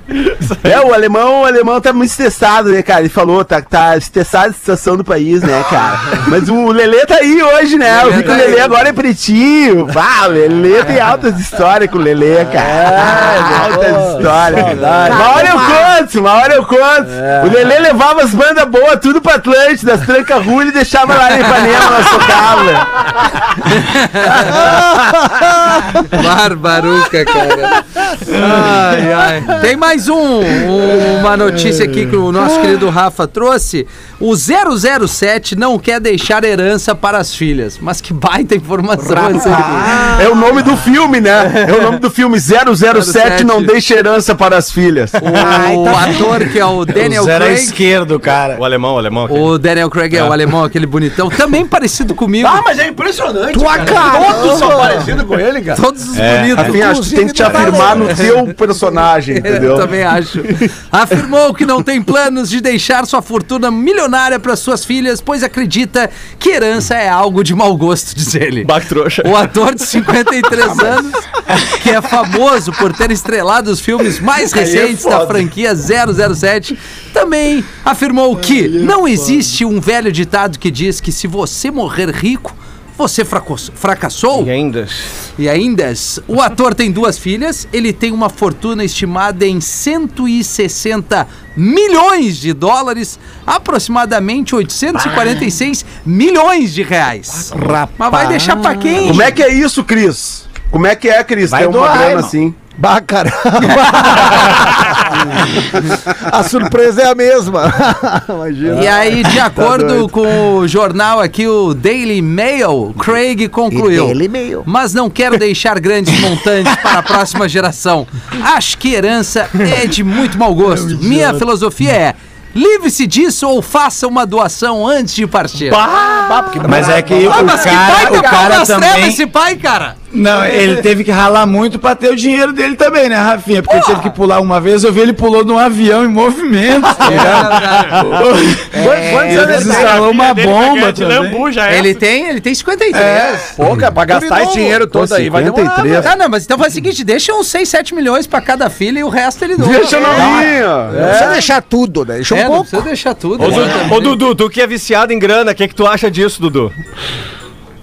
é, o alemão, o alemão tá muito estressado, né, cara? Ele falou, tá, tá estressado a situação do país, né, cara? Mas o Lelê tá aí hoje, né? Eu vi que o tá. Lelê agora é pretinho. Ah, o Lelê tem altas histórias com o Lelê, cara. altas histórias. Uma hora eu conto, uma hora eu conto. O Lelê levava as bandas boas tudo pra Atlântida, as trancas ruins e deixava lá em Ipanema, nós tocava. Barbaruca, cara. Ai, ai. Tem mais um, um- uma notícia aqui que o nosso querido Rafa trouxe. O 007 não quer deixar herança para as filhas. Mas que baita informação. É o nome do filme, né? É o nome do filme 007 não deixa herança para as filhas. O ator que é o Daniel Zero à Craig. esquerdo, cara. O alemão, o alemão. aqui. O Daniel Craig é o alemão, aquele bonitão, também parecido comigo. Ah, mas é impressionante. Tua cara. Todos são parecidos com ele, cara. Todos os bonitos. Rafinha, acho que tem que te afirmar no teu personagem, entendeu? Eu também acho. Afirmou que não tem planos de deixar sua fortuna milionária para suas filhas, pois acredita que herança é algo de mau gosto, diz ele. Bac trouxa. O ator de 53 anos, que é famoso por ter estrelado os filmes mais recentes da franquia 007, também afirmou que não existe um velho ditado que diz que se você morrer rico, Você fracassou? E ainda. E ainda, o ator tem duas filhas, ele tem uma fortuna estimada em 160 milhões de dólares, aproximadamente 846 milhões de reais. Mas vai deixar pra quem? Como é que é isso, Cris? Como é que é, Cris? Vai Tem uma doar, grana irmão. assim. Bah, cara. A surpresa é a mesma. Imagina. E aí, de acordo doido. com o jornal aqui, o Daily Mail, Craig concluiu. Daily Mail. Mas não quero deixar grandes montantes para a próxima geração. Acho que herança é de muito mau gosto. Minha filosofia é. Livre-se disso ou faça uma doação antes de partir. Mas é que Ah, o que cara, pai o cara cara das trevas também... esse pai, cara? Não, ele teve que ralar muito pra ter o dinheiro dele também, né, Rafinha? Porque ele teve que pular uma vez, eu vi ele pulou num avião em movimento, tá ligado? Quantos Ele anos instalou uma ganhar bomba de também. lambu já é. Ele tem, ele tem 53. Pô, cara, pra gastar esse dinheiro todo aí vai demorar. 53. Ah, não, mas então faz o seguinte, deixa uns 6, 7 milhões pra cada filha e o resto ele doa. Deixa não. novinha. Não precisa deixar tudo, né? Deixa um É, não pouco. precisa deixar tudo. Ô, né? Ô, Dudu, tu que é viciado em grana, o que, que tu acha disso, Dudu?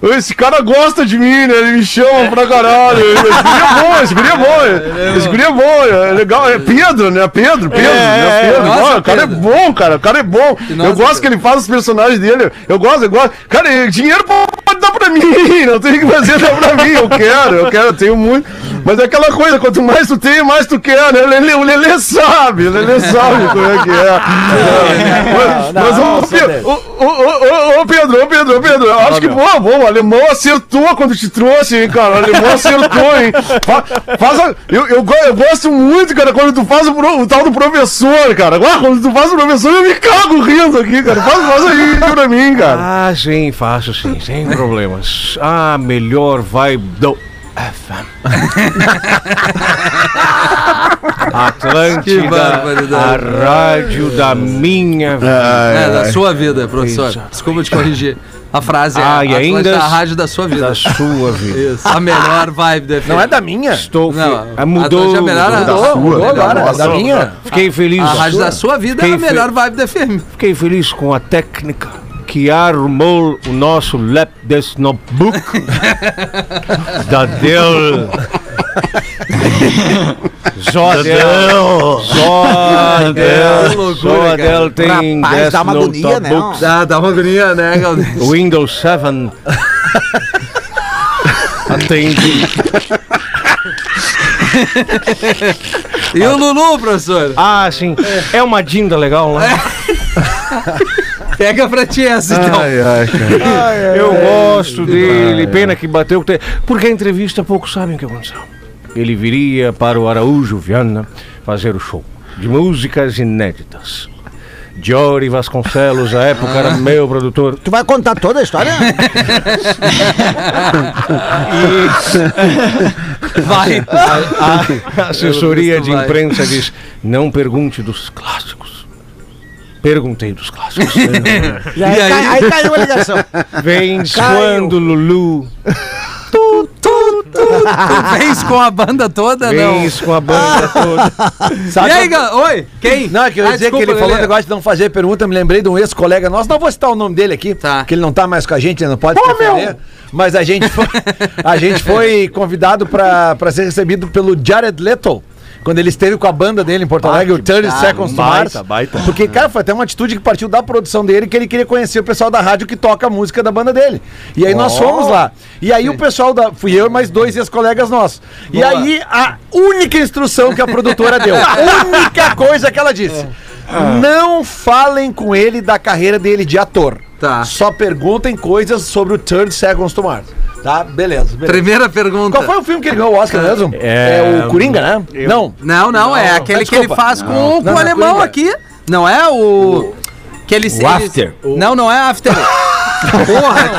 Esse cara gosta de mim, né? Ele me chama pra caralho. Esse guri é bom, esse guri é bom. Esse guri é bom, é legal. É Pedro, né? Pedro, Pedro, né? Pedro. Nossa, o cara Pedro. é bom, cara. O cara é bom. nossa, eu gosto que ele faz os personagens dele. Eu gosto, eu gosto. Cara, dinheiro pode dar pra mim. Não tem que fazer, dá pra mim. Eu quero, eu quero, eu tenho muito. Mas é aquela coisa, quanto mais tu tem, mais tu quer, né? O Lelê, o Lelê sabe, o Lelê sabe como é que é. mas, ô, Pedro, ô, ô, ô, ô, ô, Pedro, ô, Pedro, ô, Pedro, eu acho que bom, bom, o alemão acertou quando te trouxe, hein, cara. O alemão acertou, hein. Fa- Faz a- eu, eu, eu gosto muito, cara, quando tu faz o, pro- o tal do professor, cara. Agora, quando tu faz o professor, eu me cago rindo aqui, cara. Faz, faz aí pra mim, cara. Ah, sim, faço sim, sem problemas. A melhor vibe do Atlântida, a rádio da minha vida. É, da sua vida, professor. Exato. Desculpa te corrigir. A frase é Ah, e ainda- é a rádio da sua vida. Da sua vida. Isso. A melhor vibe FM. Não é da minha. Estou. Não, ah, mudou. É a melhor mudou. Mudou, mudou agora. É Nossa, da minha. Fiquei feliz. A rádio da sua vida é a melhor vibe do FM. Fiquei feliz com a técnica que armou o nosso lap desse notebook da Dell. Só Dell. Só Dell. Só Dell tem Rapaz, dá uma agonia, né? Dá, dá uma agonia, né, Galdês? Windows 7. Atende. E o Lulu, professor? Ah, sim. É uma dinda legal, né? Pega pra ti essa, então. Eu gosto dele, pena que bateu. Porque a entrevista poucos sabem o que aconteceu. Ele viria para o Araújo Viana fazer o show de músicas inéditas. Jory Vasconcelos, à época, era meu produtor. Tu vai contar toda a história? Vai. A assessoria Eu de vai. imprensa diz: não pergunte dos clássicos. Perguntei dos clássicos. E aí, cai- aí caiu a ligação. Vens Caiu. quando, Lulu? Tu, tu, tu vens com a banda toda, não? Vens com a banda toda. E aí, Gal- Oi, quem? Não, é que eu ia Ah, dizer que desculpa, ele falou um negócio de não fazer pergunta, me lembrei de um ex-colega nosso, não vou citar o nome dele aqui, Tá. porque ele não tá mais com a gente, ele não pode se defender, mas a gente foi, a gente foi convidado pra pra ser recebido pelo Jared Leto. Quando ele esteve com a banda dele em Porto Alegre, o 30 Seconds to Mars. baita, baita. Porque, cara, foi até uma atitude que partiu da produção dele, que ele queria conhecer o pessoal da rádio que toca a música da banda dele. E aí nós fomos lá. E aí o pessoal da. Fui eu e mais dois ex-colegas nossos. E Boa. aí a única instrução que a produtora deu, a única coisa que ela disse. Não falem com ele da carreira dele de ator. Tá. Só perguntem coisas sobre o 30 Seconds to Mars. Tá? Beleza. beleza. Primeira pergunta. Qual foi o filme que ele ganhou o Oscar mesmo? É, o Coringa, né? Não. Não, não, é aquele que ele faz com, Não, com não o é alemão Coringa. aqui. Não é o. Que ele, O After. Não, não é After. Porra!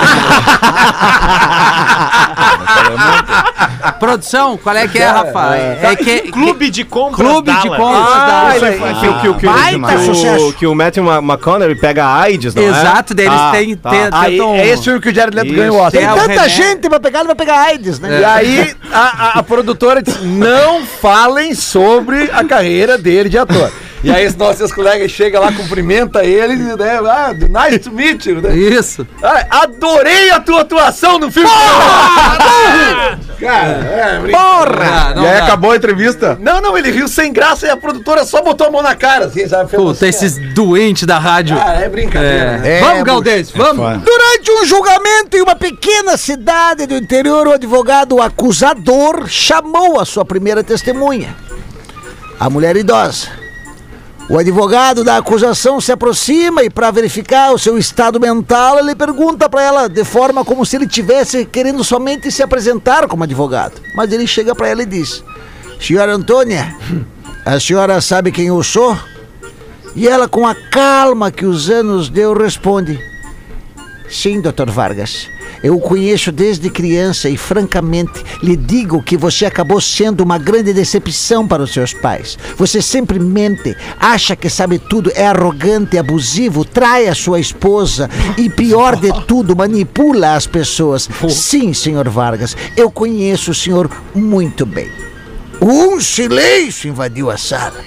Produção, qual é que é, Rafa? É que, Clube de compras Clube de compras Ah, que, o- que, o- que, o- que, o, que o Matthew Ma- McConaughey pega a AIDS, não é? Exato, deles Ah, têm, tá. tentam- é esse filme que o Jared Leto ganhou o. Tem É, o tanta gente vai pegar, ele vai pegar AIDS, né? E aí, a produtora disse: não falem sobre a carreira dele de ator. E aí, os nossos colegas chegam lá, cumprimenta ele, né? Ah, nice to meet you. Né? Isso. Ah, adorei a tua atuação no filme. Cara, é, brincadeira. Ah, não E aí dá. acabou a entrevista? Não, não, ele riu sem graça e a produtora só botou a mão na cara, assim, sabe? Puta, assim, esses doentes da rádio. Cara, é brincadeira. né? É. Vamos, Galdês, vamos. foda. Durante um julgamento em uma pequena cidade do interior, o advogado acusador chamou a sua primeira testemunha, a mulher idosa. O advogado da acusação se aproxima e, para verificar o seu estado mental, ele pergunta para ela de forma como se ele tivesse querendo somente se apresentar como advogado. Mas ele chega para ela e diz: Senhora Antônia, a senhora sabe quem eu sou? E ela, com a calma que os anos deu, responde: Sim, Dr. Vargas. Eu o conheço desde criança e, francamente, lhe digo que você acabou sendo uma grande decepção para os seus pais. Você sempre mente, acha que sabe tudo, é arrogante, abusivo, trai a sua esposa e, pior de tudo, manipula as pessoas. Sim, Sr. Vargas, eu conheço o senhor muito bem. Um silêncio invadiu a sala.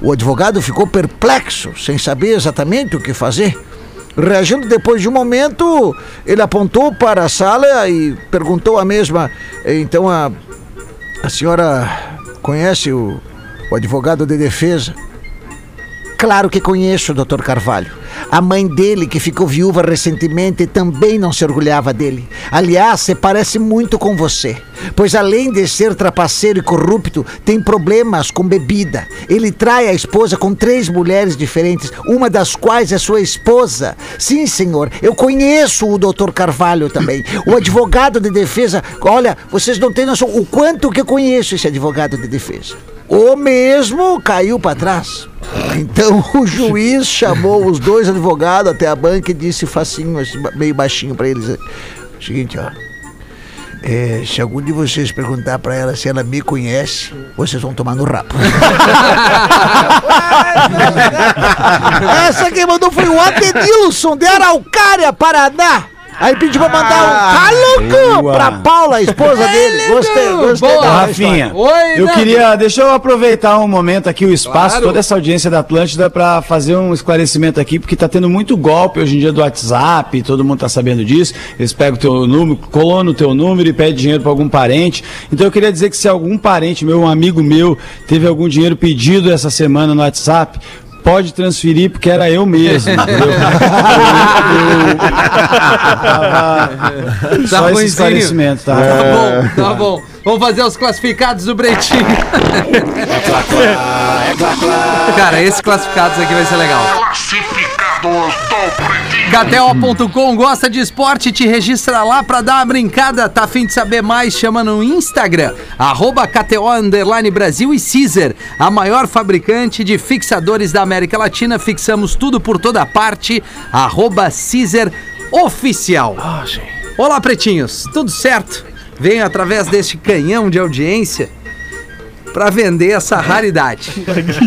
O advogado ficou perplexo, sem saber exatamente o que fazer. Reagindo depois de um momento, ele apontou para a sala e perguntou a mesma. Então a, a senhora conhece o, o advogado de defesa? Claro que conheço, Dr. Carvalho. A mãe dele, que ficou viúva recentemente, também não se orgulhava dele. Aliás, se parece muito com você. Pois além de ser trapaceiro e corrupto, tem problemas com bebida. Ele trai a esposa com três mulheres diferentes, uma das quais é sua esposa. Sim, senhor, eu conheço o Dr. Carvalho também. O advogado de defesa. Olha, vocês não têm noção o quanto que eu conheço esse advogado de defesa. O mesmo caiu para trás. Então o juiz chamou os dois advogados até a banca e disse facinho, assim, meio baixinho para eles: Seguinte, ó. é, se algum de vocês perguntar para ela se ela me conhece, vocês vão tomar no rabo. Essa quem mandou foi o Adenilson de Araucária, Paraná. Aí pediu pra mandar um caluco boa. pra Paula, a esposa dele. Gostei, gostei. Boa, da Rafinha. Oi, eu Nando. queria, deixa eu aproveitar um momento aqui, o espaço, toda essa audiência da Atlântida para fazer um esclarecimento aqui, porque tá tendo muito golpe hoje em dia do WhatsApp, todo mundo tá sabendo disso. Eles pegam o teu número, colocam no teu número e pedem dinheiro para algum parente. Então eu queria dizer que se algum parente meu, um amigo meu, teve algum dinheiro pedido essa semana no WhatsApp, Pode transferir porque era eu mesmo. Eu- eu- Só esse esclarecimento, tá? Tá bom, tá bom. Vamos fazer os classificados do Bretinho. Cara, esses classificados aqui vai ser legal. KTO.com gosta de esporte, te registra lá pra dar uma brincada. Tá afim de saber mais? Chama no Instagram, arroba KTO Underline Brasil e Caesar, a maior fabricante de fixadores da América Latina. Fixamos tudo por toda parte, arroba Caesar Oficial. Olá, pretinhos, tudo certo? Venho através deste canhão de audiência pra vender essa raridade.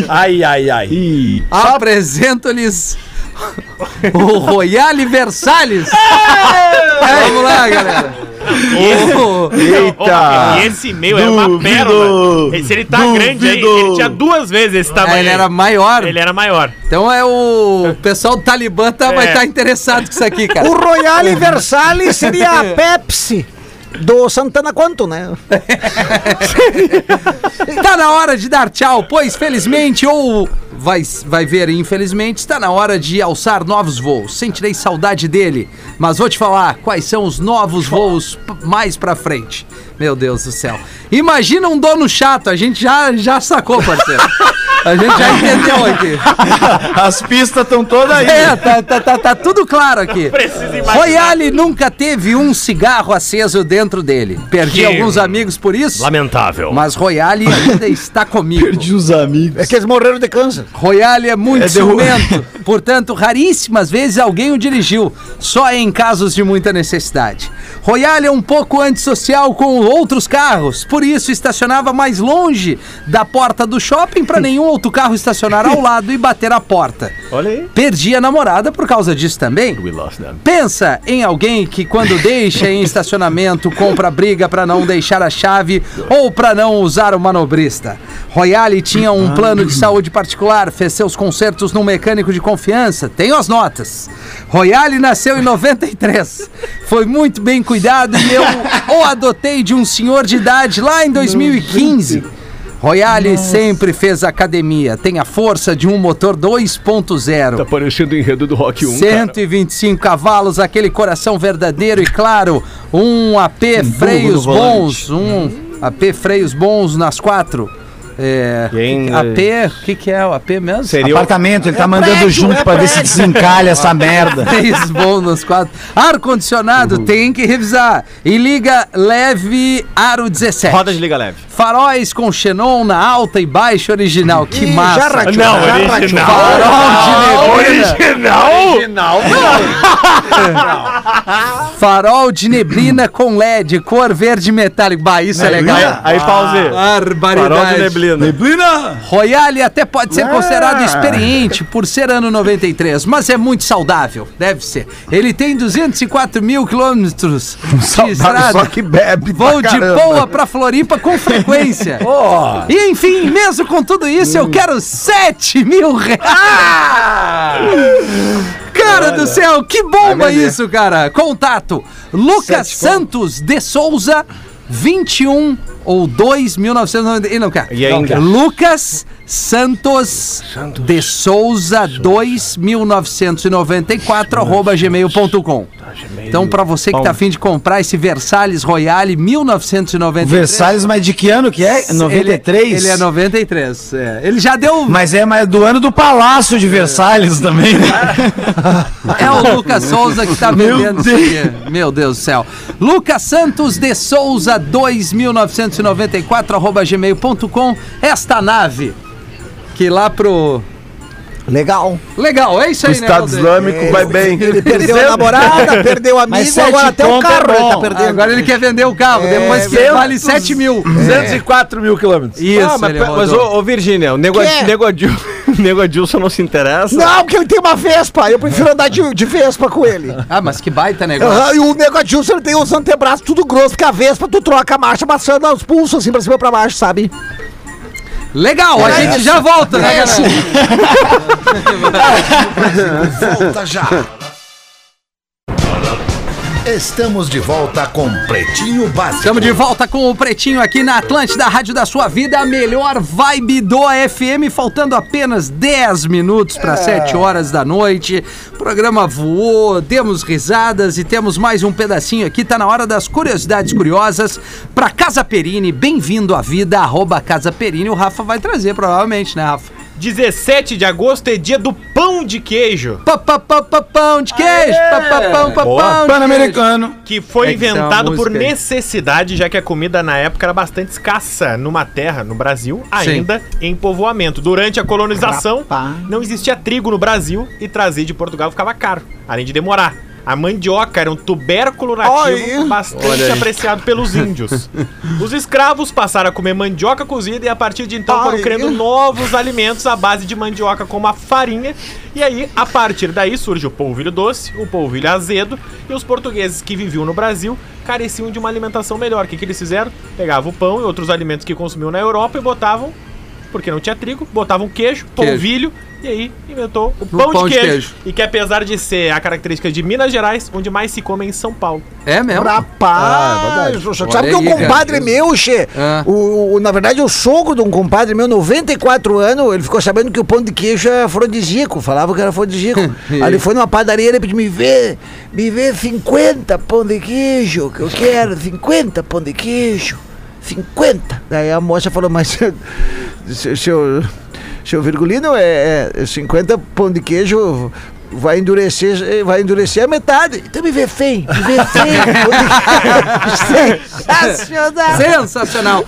Ai, ai, ai. Apresento-lhes o Royale Versalhes. Vamos lá, galera. O- Eita! E esse e-mail é uma Duvido. pérola. Se ele tá grande aí, Duvido. ele tinha duas vezes esse tamanho. Ah, ele era maior. Ele era maior. Então é o pessoal do Talibã tá, vai É. estar interessado com isso aqui, cara. O Royale Versalhes seria a Pepsi do Santana Quanto, né? Tá na hora de dar tchau, pois felizmente ou vai, vai ver, infelizmente, está na hora de alçar novos voos. Sentirei saudade dele, mas vou te falar quais são os novos voos mais pra frente. Meu Deus do céu. Imagina um dono chato, a gente já, já sacou, parceiro. A gente já entendeu aqui. As pistas estão todas aí. É, tá, tá, tá, tá tudo claro aqui. Precisa imaginar. Royale nunca teve um cigarro aceso dentro dele. Perdi Que- alguns amigos por isso, Lamentável. mas Royale ainda está comigo. Perdi os amigos. É que eles morreram de câncer. Royale é muito É ciumento, portanto, raríssimas vezes alguém o dirigiu, só em casos de muita necessidade. Royale é um pouco antissocial com outros carros. Por isso, estacionava mais longe da porta do shopping para nenhum outro carro estacionar ao lado e bater a porta. Olha aí. Perdi a namorada por causa disso também. Pensa em alguém que quando deixa em estacionamento compra briga pra não deixar a chave ou pra não usar o manobrista. Royale tinha um plano de saúde particular, fez seus concertos num mecânico de confiança. Tenho as notas. Royale nasceu em 93. Foi muito bem cuidado e eu o adotei de um senhor de idade lá em 2015. Royale sempre fez academia, tem a força de um motor 2.0. Tá parecendo o enredo do Rock 1, 125 cavalos, aquele coração verdadeiro e claro, um AP freios no volante. bons, um AP freios bons nas quatro. É, Quem, AP, o que, que é o AP mesmo? Seria o- Apartamento, ele tá mandando junto pra ver se desencalha essa merda. Bons nos quatro. Ar-condicionado tem que revisar. E liga leve aro 17. Roda de liga leve. Faróis com xenon na alta e baixa original. Que Ih, massa. Não, já original. Farol de neblina. Original? Farol de neblina com LED, cor verde metálico. Bah, isso é legal. Aí, pause. Barbaridade. Farol de neblina. Neblina! Royale até pode ser considerado experiente por ser ano 93, mas é muito saudável, deve ser. Ele tem 204 mil quilômetros de estrada. Só que bebe Vou de boa pra Floripa com frequência. E enfim, mesmo com tudo isso, eu quero 7 mil reais. Cara do céu, que bomba isso, cara. Contato: Lucas Santos de Souza, 21 ou 2, 1990. Ele não quer. E ainda? Lucas Santos de Souza 2 1994 arroba gmail.com. Então, pra você que tá afim de comprar esse Versalhes Royale 1993. Versalhes, mas de que ano que é? 93? Ele, ele é 93. É. Ele já deu. Mas é mas do ano do Palácio de Versalhes também. né? É o Lucas Souza que tá vendendo isso aqui. Meu Deus do céu. Lucas Santos de Souza 2 1994 arroba gmail.com. Esta nave. Que lá pro. Legal. Legal, é isso O aí, né? Estado? Islâmico vai bem. Ele perdeu a namorada, perdeu o Mas amigo, agora até o é carro ele tá perdendo. Agora ele quer vender o carro, É, depois que vale 7 mil. 204 mil quilômetros. Isso, Ah, mas, mas ô, ô, Virgínia, o nego, Que? nego, nego Adilson não se interessa? Não, porque ele tem uma Vespa. Eu prefiro andar de, de Vespa com ele. Ah, mas que baita negócio. Aham, e o nego Adilson ele tem os antebraços tudo grosso, porque a Vespa tu troca a marcha passando os pulsos assim pra cima e pra baixo, sabe? Legal, a gente já volta, né, galera? Volta já. Estamos de volta com Pretinho Básico. Estamos de volta com o Pretinho aqui na Atlântida, Rádio da Sua Vida, a melhor vibe do FM, faltando apenas 10 minutos para 7 horas da noite. O programa voou, demos risadas e temos mais um pedacinho aqui. Tá na hora das curiosidades curiosas para Casa Perini. Bem-vindo à vida, arroba Casa Perini. O Rafa vai trazer, provavelmente, né, Rafa? 17 de agosto é dia do pão de queijo. Pá, pá, pá, pá, pão de queijo, pá, pá, pão, Boa. pão de queijo. Pan-Americano. Que foi É que inventado por música necessidade, já que a comida na época era bastante escassa numa terra, no Brasil, ainda em povoamento. Durante a colonização, não existia trigo no Brasil e trazer de Portugal ficava caro, além de demorar. A mandioca era um tubérculo nativo Olha. bastante apreciado pelos índios. Os escravos passaram a comer mandioca cozida e a partir de então foram criando novos alimentos à base de mandioca, como a farinha. E aí, a partir daí, surge o polvilho doce, o polvilho azedo, e os portugueses que viviam no Brasil careciam de uma alimentação melhor. O que, que eles fizeram? Pegavam o pão e outros alimentos que consumiam na Europa e botavam, porque não tinha trigo, botavam queijo, polvilho, e aí inventou o pão, pão de, de queijo, queijo. E que apesar de ser a característica de Minas Gerais, onde mais se come é em São Paulo. É mesmo? Rapaz, sabe Olha que um aí, cara. compadre meu, che, Ah. o, o- na verdade, o sogro de um compadre meu, 94 anos, ele ficou sabendo que o pão de queijo é afrodisíaco, falava que era afrodisíaco. Aí ele foi numa padaria, ele pediu, me vê, me vê 50 pão de queijo, que eu quero, 50 pão de queijo, 50. Daí a moça falou, mas, seu, seu, seu Virgulino, é, é 50 pão de queijo vai endurecer, eh, vai endurecer a metade. Então me vê feio, me vê feio. Sensacional. Sensacional.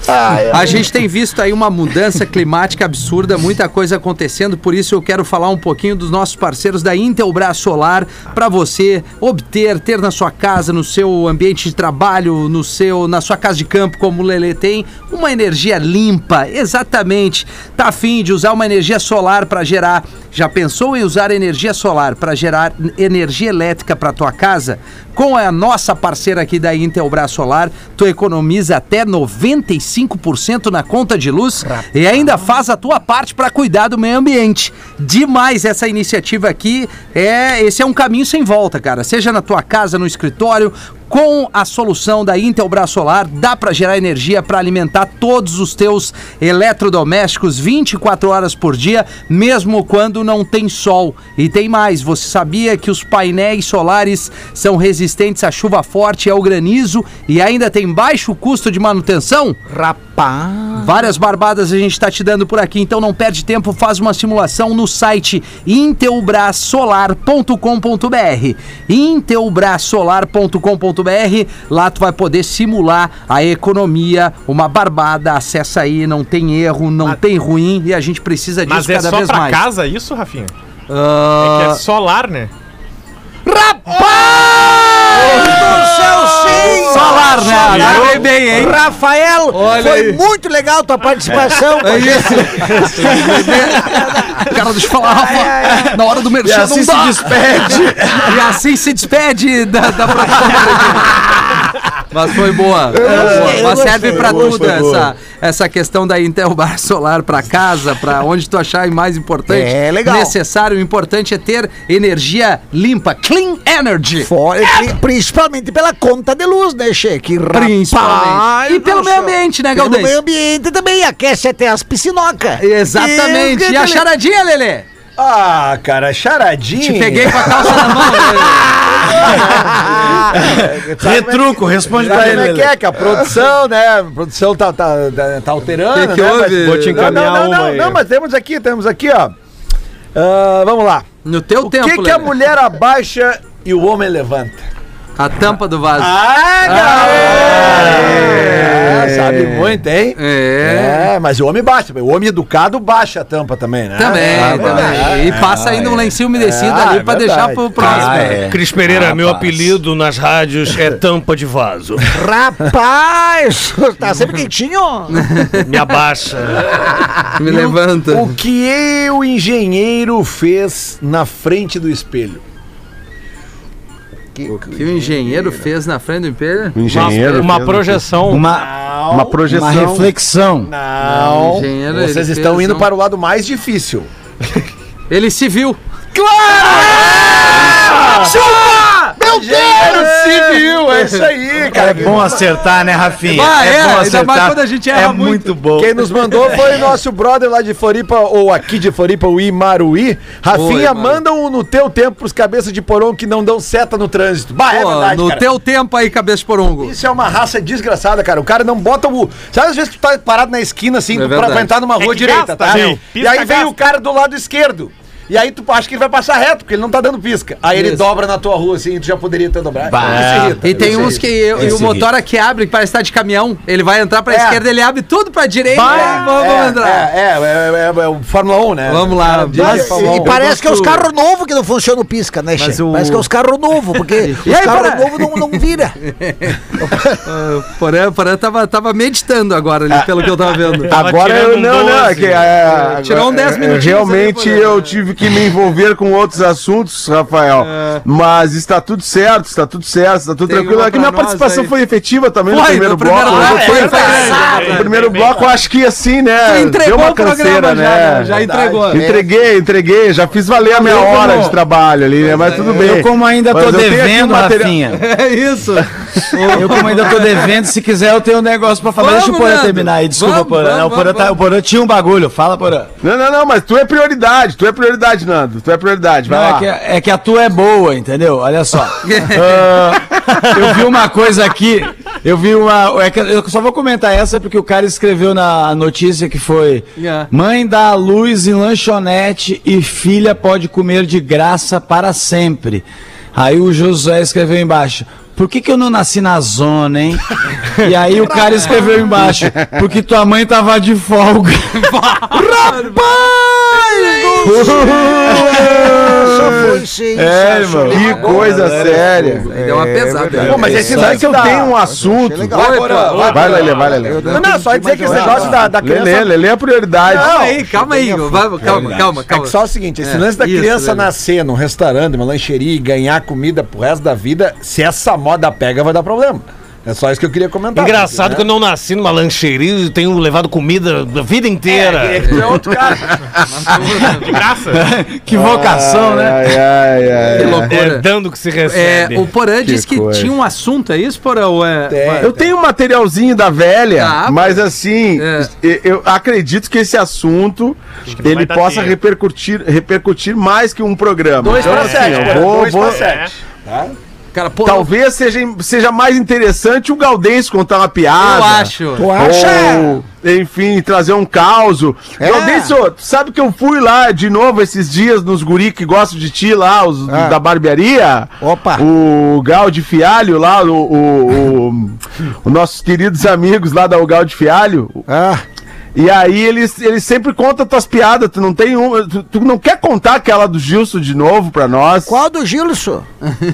A gente tem visto aí uma mudança climática absurda, muita coisa acontecendo, por isso eu quero falar um pouquinho dos nossos parceiros da Intelbras Solar para você obter, ter na sua casa, no seu ambiente de trabalho, no seu, na sua casa de campo, como o Lele tem, uma energia limpa, exatamente. Tá afim de usar uma energia solar para gerar já pensou em usar energia solar para gerar energia elétrica para tua casa? Com a nossa parceira aqui da Intelbras Solar, tu economiza até 95% na conta de luz e ainda faz a tua parte para cuidar do meio ambiente. Demais essa iniciativa aqui, é, esse é um caminho sem volta, cara. Seja na tua casa, no escritório, com a solução da Intelbras Solar, dá para gerar energia para alimentar todos os teus eletrodomésticos 24 horas por dia, mesmo quando não tem sol. E tem mais, você sabia que os painéis solares são resistentes à chuva forte e ao granizo e ainda tem baixo custo de manutenção? Rapaz. Várias barbadas a gente está te dando por aqui, então não perde tempo, faz uma simulação no site intelbrasolar.com.br. intelbrasolar.com.br. Lá tu vai poder simular a economia, uma barbada, acessa aí, não tem erro, não tem ruim e a gente precisa disso Mas é cada só vez pra mais. casa isso, Rafinha? Ah, É que é solar, né? do céu, sim! Solar, né? Agarrei bem, hein? Rafael, Olha foi aí. muito legal tua participação. É isso. Cara, deixa eu falar, Rafa. Na hora do merchan assim não se dá. despede. E assim se despede da, da. Mas foi boa. Foi boa. eu Mas serve eu tudo essa, essa questão da Intelbar Solar pra casa, pra onde tu achar mais importante. É, legal. Necessário, o importante é ter energia limpa, clean energy. Fora, pri- principalmente pela conta de luz, né, Cheque? Principalmente. E pelo meio ambiente, né, Pelo Galdês? meio ambiente também, aquece até as piscinocas. Exatamente. E a charadinha, Lelê? Ah, cara, charadinha. Te peguei com a calça na mão, Lelê. Retruco, responde pra ele. como é que é? Que a produção, né? A produção tá, tá, tá, tá alterando, Que que né? houve? Mas- Vou te encaminhar não, não, uma não, aí. não, mas temos aqui, temos aqui, ó. Ah, vamos lá. No teu O tempo, que, que a mulher abaixa e o homem levanta? A tampa do vaso. Ah, É, sabe muito, hein? É. É, mas o homem baixa. O homem educado baixa a tampa também, né? Também, Ah, também. verdade. E passa ainda um lencinho umedecido Ah, ali é pra verdade. deixar pro próximo. Ah, é. Cris Pereira, meu Rapaz. apelido nas rádios é tampa de vaso. Rapaz, tá sempre quentinho. Me abaixa. Me levanta. O que o engenheiro fez na frente do espelho? O que o engenheiro fez na frente do espelho? O engenheiro. Uma fez projeção. Uma, Uma projeção. uma reflexão. Não. O engenheiro, ele Vocês estão indo um- para o lado mais difícil. Ele se viu. Meu Deus, civil! É isso aí, cara. É bom acertar, né, Rafinha? Ah, é, bom ainda acertar. mais quando a gente erra é muito. muito bom. Quem nos mandou foi nosso brother lá de Floripa, ou aqui de Floripa, o Imaruí. Rafinha, Oi, manda um no teu tempo pros cabeças de porão que não dão seta no trânsito. Bah, é Pô, verdade, no cara. teu tempo aí, cabeça de porongo. Isso é uma raça desgraçada, cara. O cara não bota o. Sabe às vezes que tu tá parado na esquina assim, É pra, entrar numa rua direita, gasta, tá? sim. E aí vem gasta. o cara do lado esquerdo. E aí tu acha que ele vai passar reto, porque ele não tá dando pisca. Aí ele Isso. dobra na tua rua assim, e tu já poderia ter dobrado. Bah. Isso irrita, E tem uns irrita. que eu- e o Esse motor aqui abre, que parece estar de caminhão. Ele vai entrar pra É. esquerda, ele abre tudo pra direita. É, vamos é, entrar. É, é, é, é, é o Fórmula 1, né? Vamos lá. Mas- E 1. parece que é os carros novos que não funcionam o pisca, né, Che? o- Parece que é os carros novos, porque os aí, carros para- novos não, não vira. Ah, Porém, porém tava, tava meditando agora ali, pelo que eu tava vendo. Agora eu não, não, é 12. que, é, Tirou um agora, 10 é, minutinhos Realmente eu tive que me envolver com outros assuntos, Rafael. Mas está tudo certo, está tudo certo, está tudo Tem tranquilo. uma É minha participação aí. foi efetiva também Foi, no primeiro no primeiro bloco. bloco né? foi, Foi- foi grande. No primeiro bloco, eu acho que assim, né? Tu entregou deu uma o programa canseira, já, né? né? Já entregou. Entreguei, entreguei, já fiz valer a minha hora de trabalho ali, né? Mas tudo bem. Eu, como ainda aqui devendo, Rafinha, É isso. Eu, como ainda tô devendo, se quiser, eu tenho um negócio pra falar. Vamos, Deixa o Porã terminar aí. Desculpa, Vamos, Porã. Não, vamos, o Porã, tá, o Porã tinha um bagulho. Fala, Porã. Não, não, não, mas tu é prioridade, tu é prioridade, Nando. Tu é prioridade, vai Não, lá. é, que, é que a tua é boa, entendeu? Olha só. Ah, eu vi uma coisa aqui. Eu vi uma. É que eu só vou comentar essa porque o cara escreveu na notícia que foi: Yeah. Mãe dá luz em lanchonete e filha pode comer de graça para sempre. Aí o Josué escreveu embaixo. Por que, que eu não nasci na zona, hein? E aí o cara escreveu embaixo. Porque tua mãe tava de folga. Sem É, irmão. Que coisa séria. Deu uma pesada. Pô, mas esse Sabe lance que eu tenho um assunto. legal. Vai, Porã, vai, vai, Lelê, vai, Lelê. Não, não, só dizer que esse negócio da, da criança... Lelê, Lelê é prioridade. Calma aí, calma aí. Vamos, calma, calma, É calma. que só o seguinte, esse É, lance da isso, criança nascer num restaurante, uma lancheria e ganhar comida pro resto da vida, se essa moda pega, vai dar problema. É só isso que eu queria comentar. Engraçado que porque, eu não nasci numa lancheria e tenho levado comida a vida inteira. né? É, que tu é outro cara. De graça. que vocação, né? Ai, ai, ai. Que É loucura. dando que se É, recebe. o Porã disse que coisa. tinha um assunto, é isso, Porã? É... É. Eu tenho um materialzinho da velha, Tá, mas assim, É. eu acredito que esse assunto que ele possa repercutir, repercutir mais que um programa. Dois pra sete, eu vou, dois vou- pra sete. Cara, pô, Talvez seja, seja mais interessante o Gaudense contar uma piada. eu acho. Tu acha? Ou, enfim, trazer um caos. É. Gaudense, sabe que eu fui lá de novo esses dias nos guri que gostam de ti lá, os Ah. da barbearia? Opa. O Gal de Fialho lá, o, o, o- os nossos queridos amigos lá da O Gal de Fialho. Ah, E aí eles, eles sempre contam tuas piadas, tu não tem um. Tu, tu não quer contar aquela do Gilson de novo pra nós? qual do Gilson?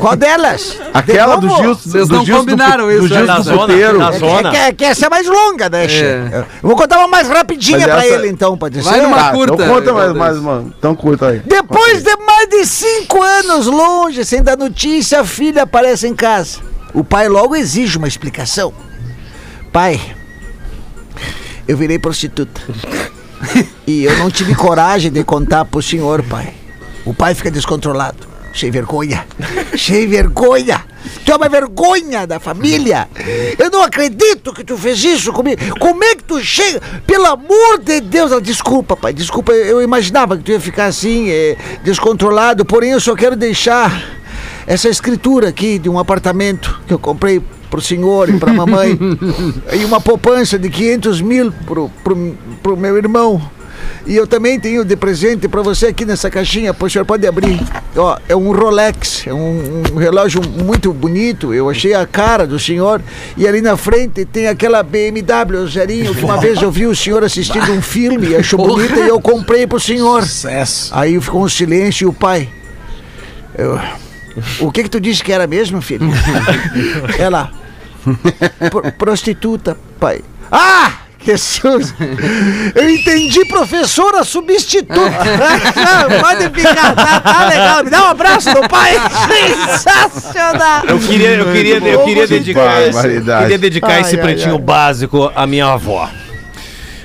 Qual delas? Aquela De do novo? Gilson. Vocês do não Gilson do- combinaram do, isso, Gilson né? do zona, puteiro. na É que- zona. É, que, é que essa é mais longa, né? É. Eu vou contar uma mais rapidinha Mas pra essa- ele, então, pode Vai ser? numa Tá, curta, Então conta mais, mais mano. Então curta aí. Depois de mais de cinco anos longe, sem dar notícia, a filha aparece em casa. O pai logo exige uma explicação. Pai, eu virei prostituta. e eu não tive coragem de contar pro senhor, pai. O pai fica descontrolado. Cheio vergonha. Cheio vergonha. Tu é uma vergonha da família. Eu não acredito que tu fez isso comigo. Como é que tu chega? Pelo amor de Deus. Ela, Desculpa, pai. Desculpa. Eu imaginava que tu ia ficar assim, eh, descontrolado. Porém, eu só quero deixar essa escritura aqui de um apartamento que eu comprei pro senhor e pra mamãe. e uma poupança de 500 mil pro, pro, pro meu irmão. E eu também tenho de presente pra você aqui nessa caixinha, pois o senhor pode abrir. Ó, é um Rolex, é um, um relógio muito bonito. Eu achei a cara do senhor. E ali na frente tem aquela BMW zerinho que uma vez eu vi o senhor assistindo um filme achou bonita e eu comprei pro senhor. Sucesso. Aí ficou um silêncio e o pai. eu- o que que tu disse que era mesmo, filho? Ela. "Pro- prostituta, pai. Ah! Que susto! Eu entendi, professora substituta. Pode ficar, tá, tá legal. Me dá um abraço do pai. Sensacional! Eu queria, eu queria, eu queria dedicar, esse, queria dedicar Ai, esse ai, pretinho ai. básico à minha avó.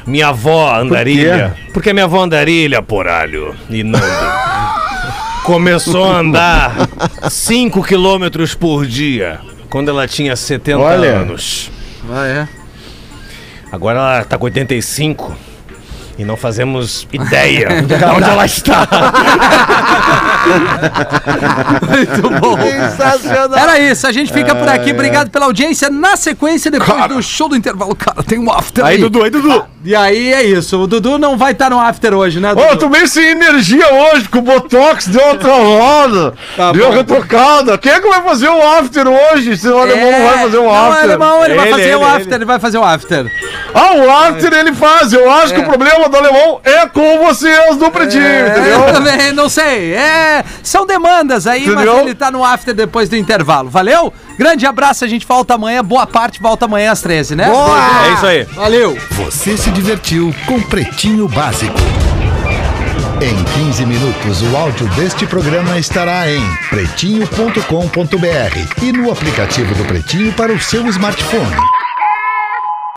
Minha avó andarilha. Porque minha avó andarilha, poralho. E Nando. Começou a andar 5 quilômetros por dia quando ela tinha 70 Olha. anos. Ah, é. Agora ela tá com 85 e não fazemos ideia de onde ela está. Muito bom. Sensacional! Era isso, a gente fica por aqui. Obrigado pela audiência. Na sequência, depois do show do intervalo, cara, tem um after aí. Aí, Dudu, aí, Dudu. E aí é isso. O Dudu não vai estar no after hoje, né, Dudu? Ô, eu tô meio sem energia hoje, porque o Botox deu outra roda. Tá deu retocada. Quem é que vai fazer o after hoje? Se o alemão não vai fazer o É, Não, after. alemão, ele, vai Ele, fazer o ele, after, ele. vai fazer o after. Ah, o after ele faz. Eu acho que É. o problema do alemão é com vocês do pretinho, É, entendeu? eu também não sei. É, são demandas aí, mas Entendeu? ele tá no after depois do intervalo. Valeu? Grande abraço, a gente volta amanhã. Boa parte, volta amanhã às 13, né? É isso aí. Valeu. Você se divertiu com Pretinho Básico. Em 15 minutos, o áudio deste programa estará em pretinho.com.br e no aplicativo do Pretinho para o seu smartphone.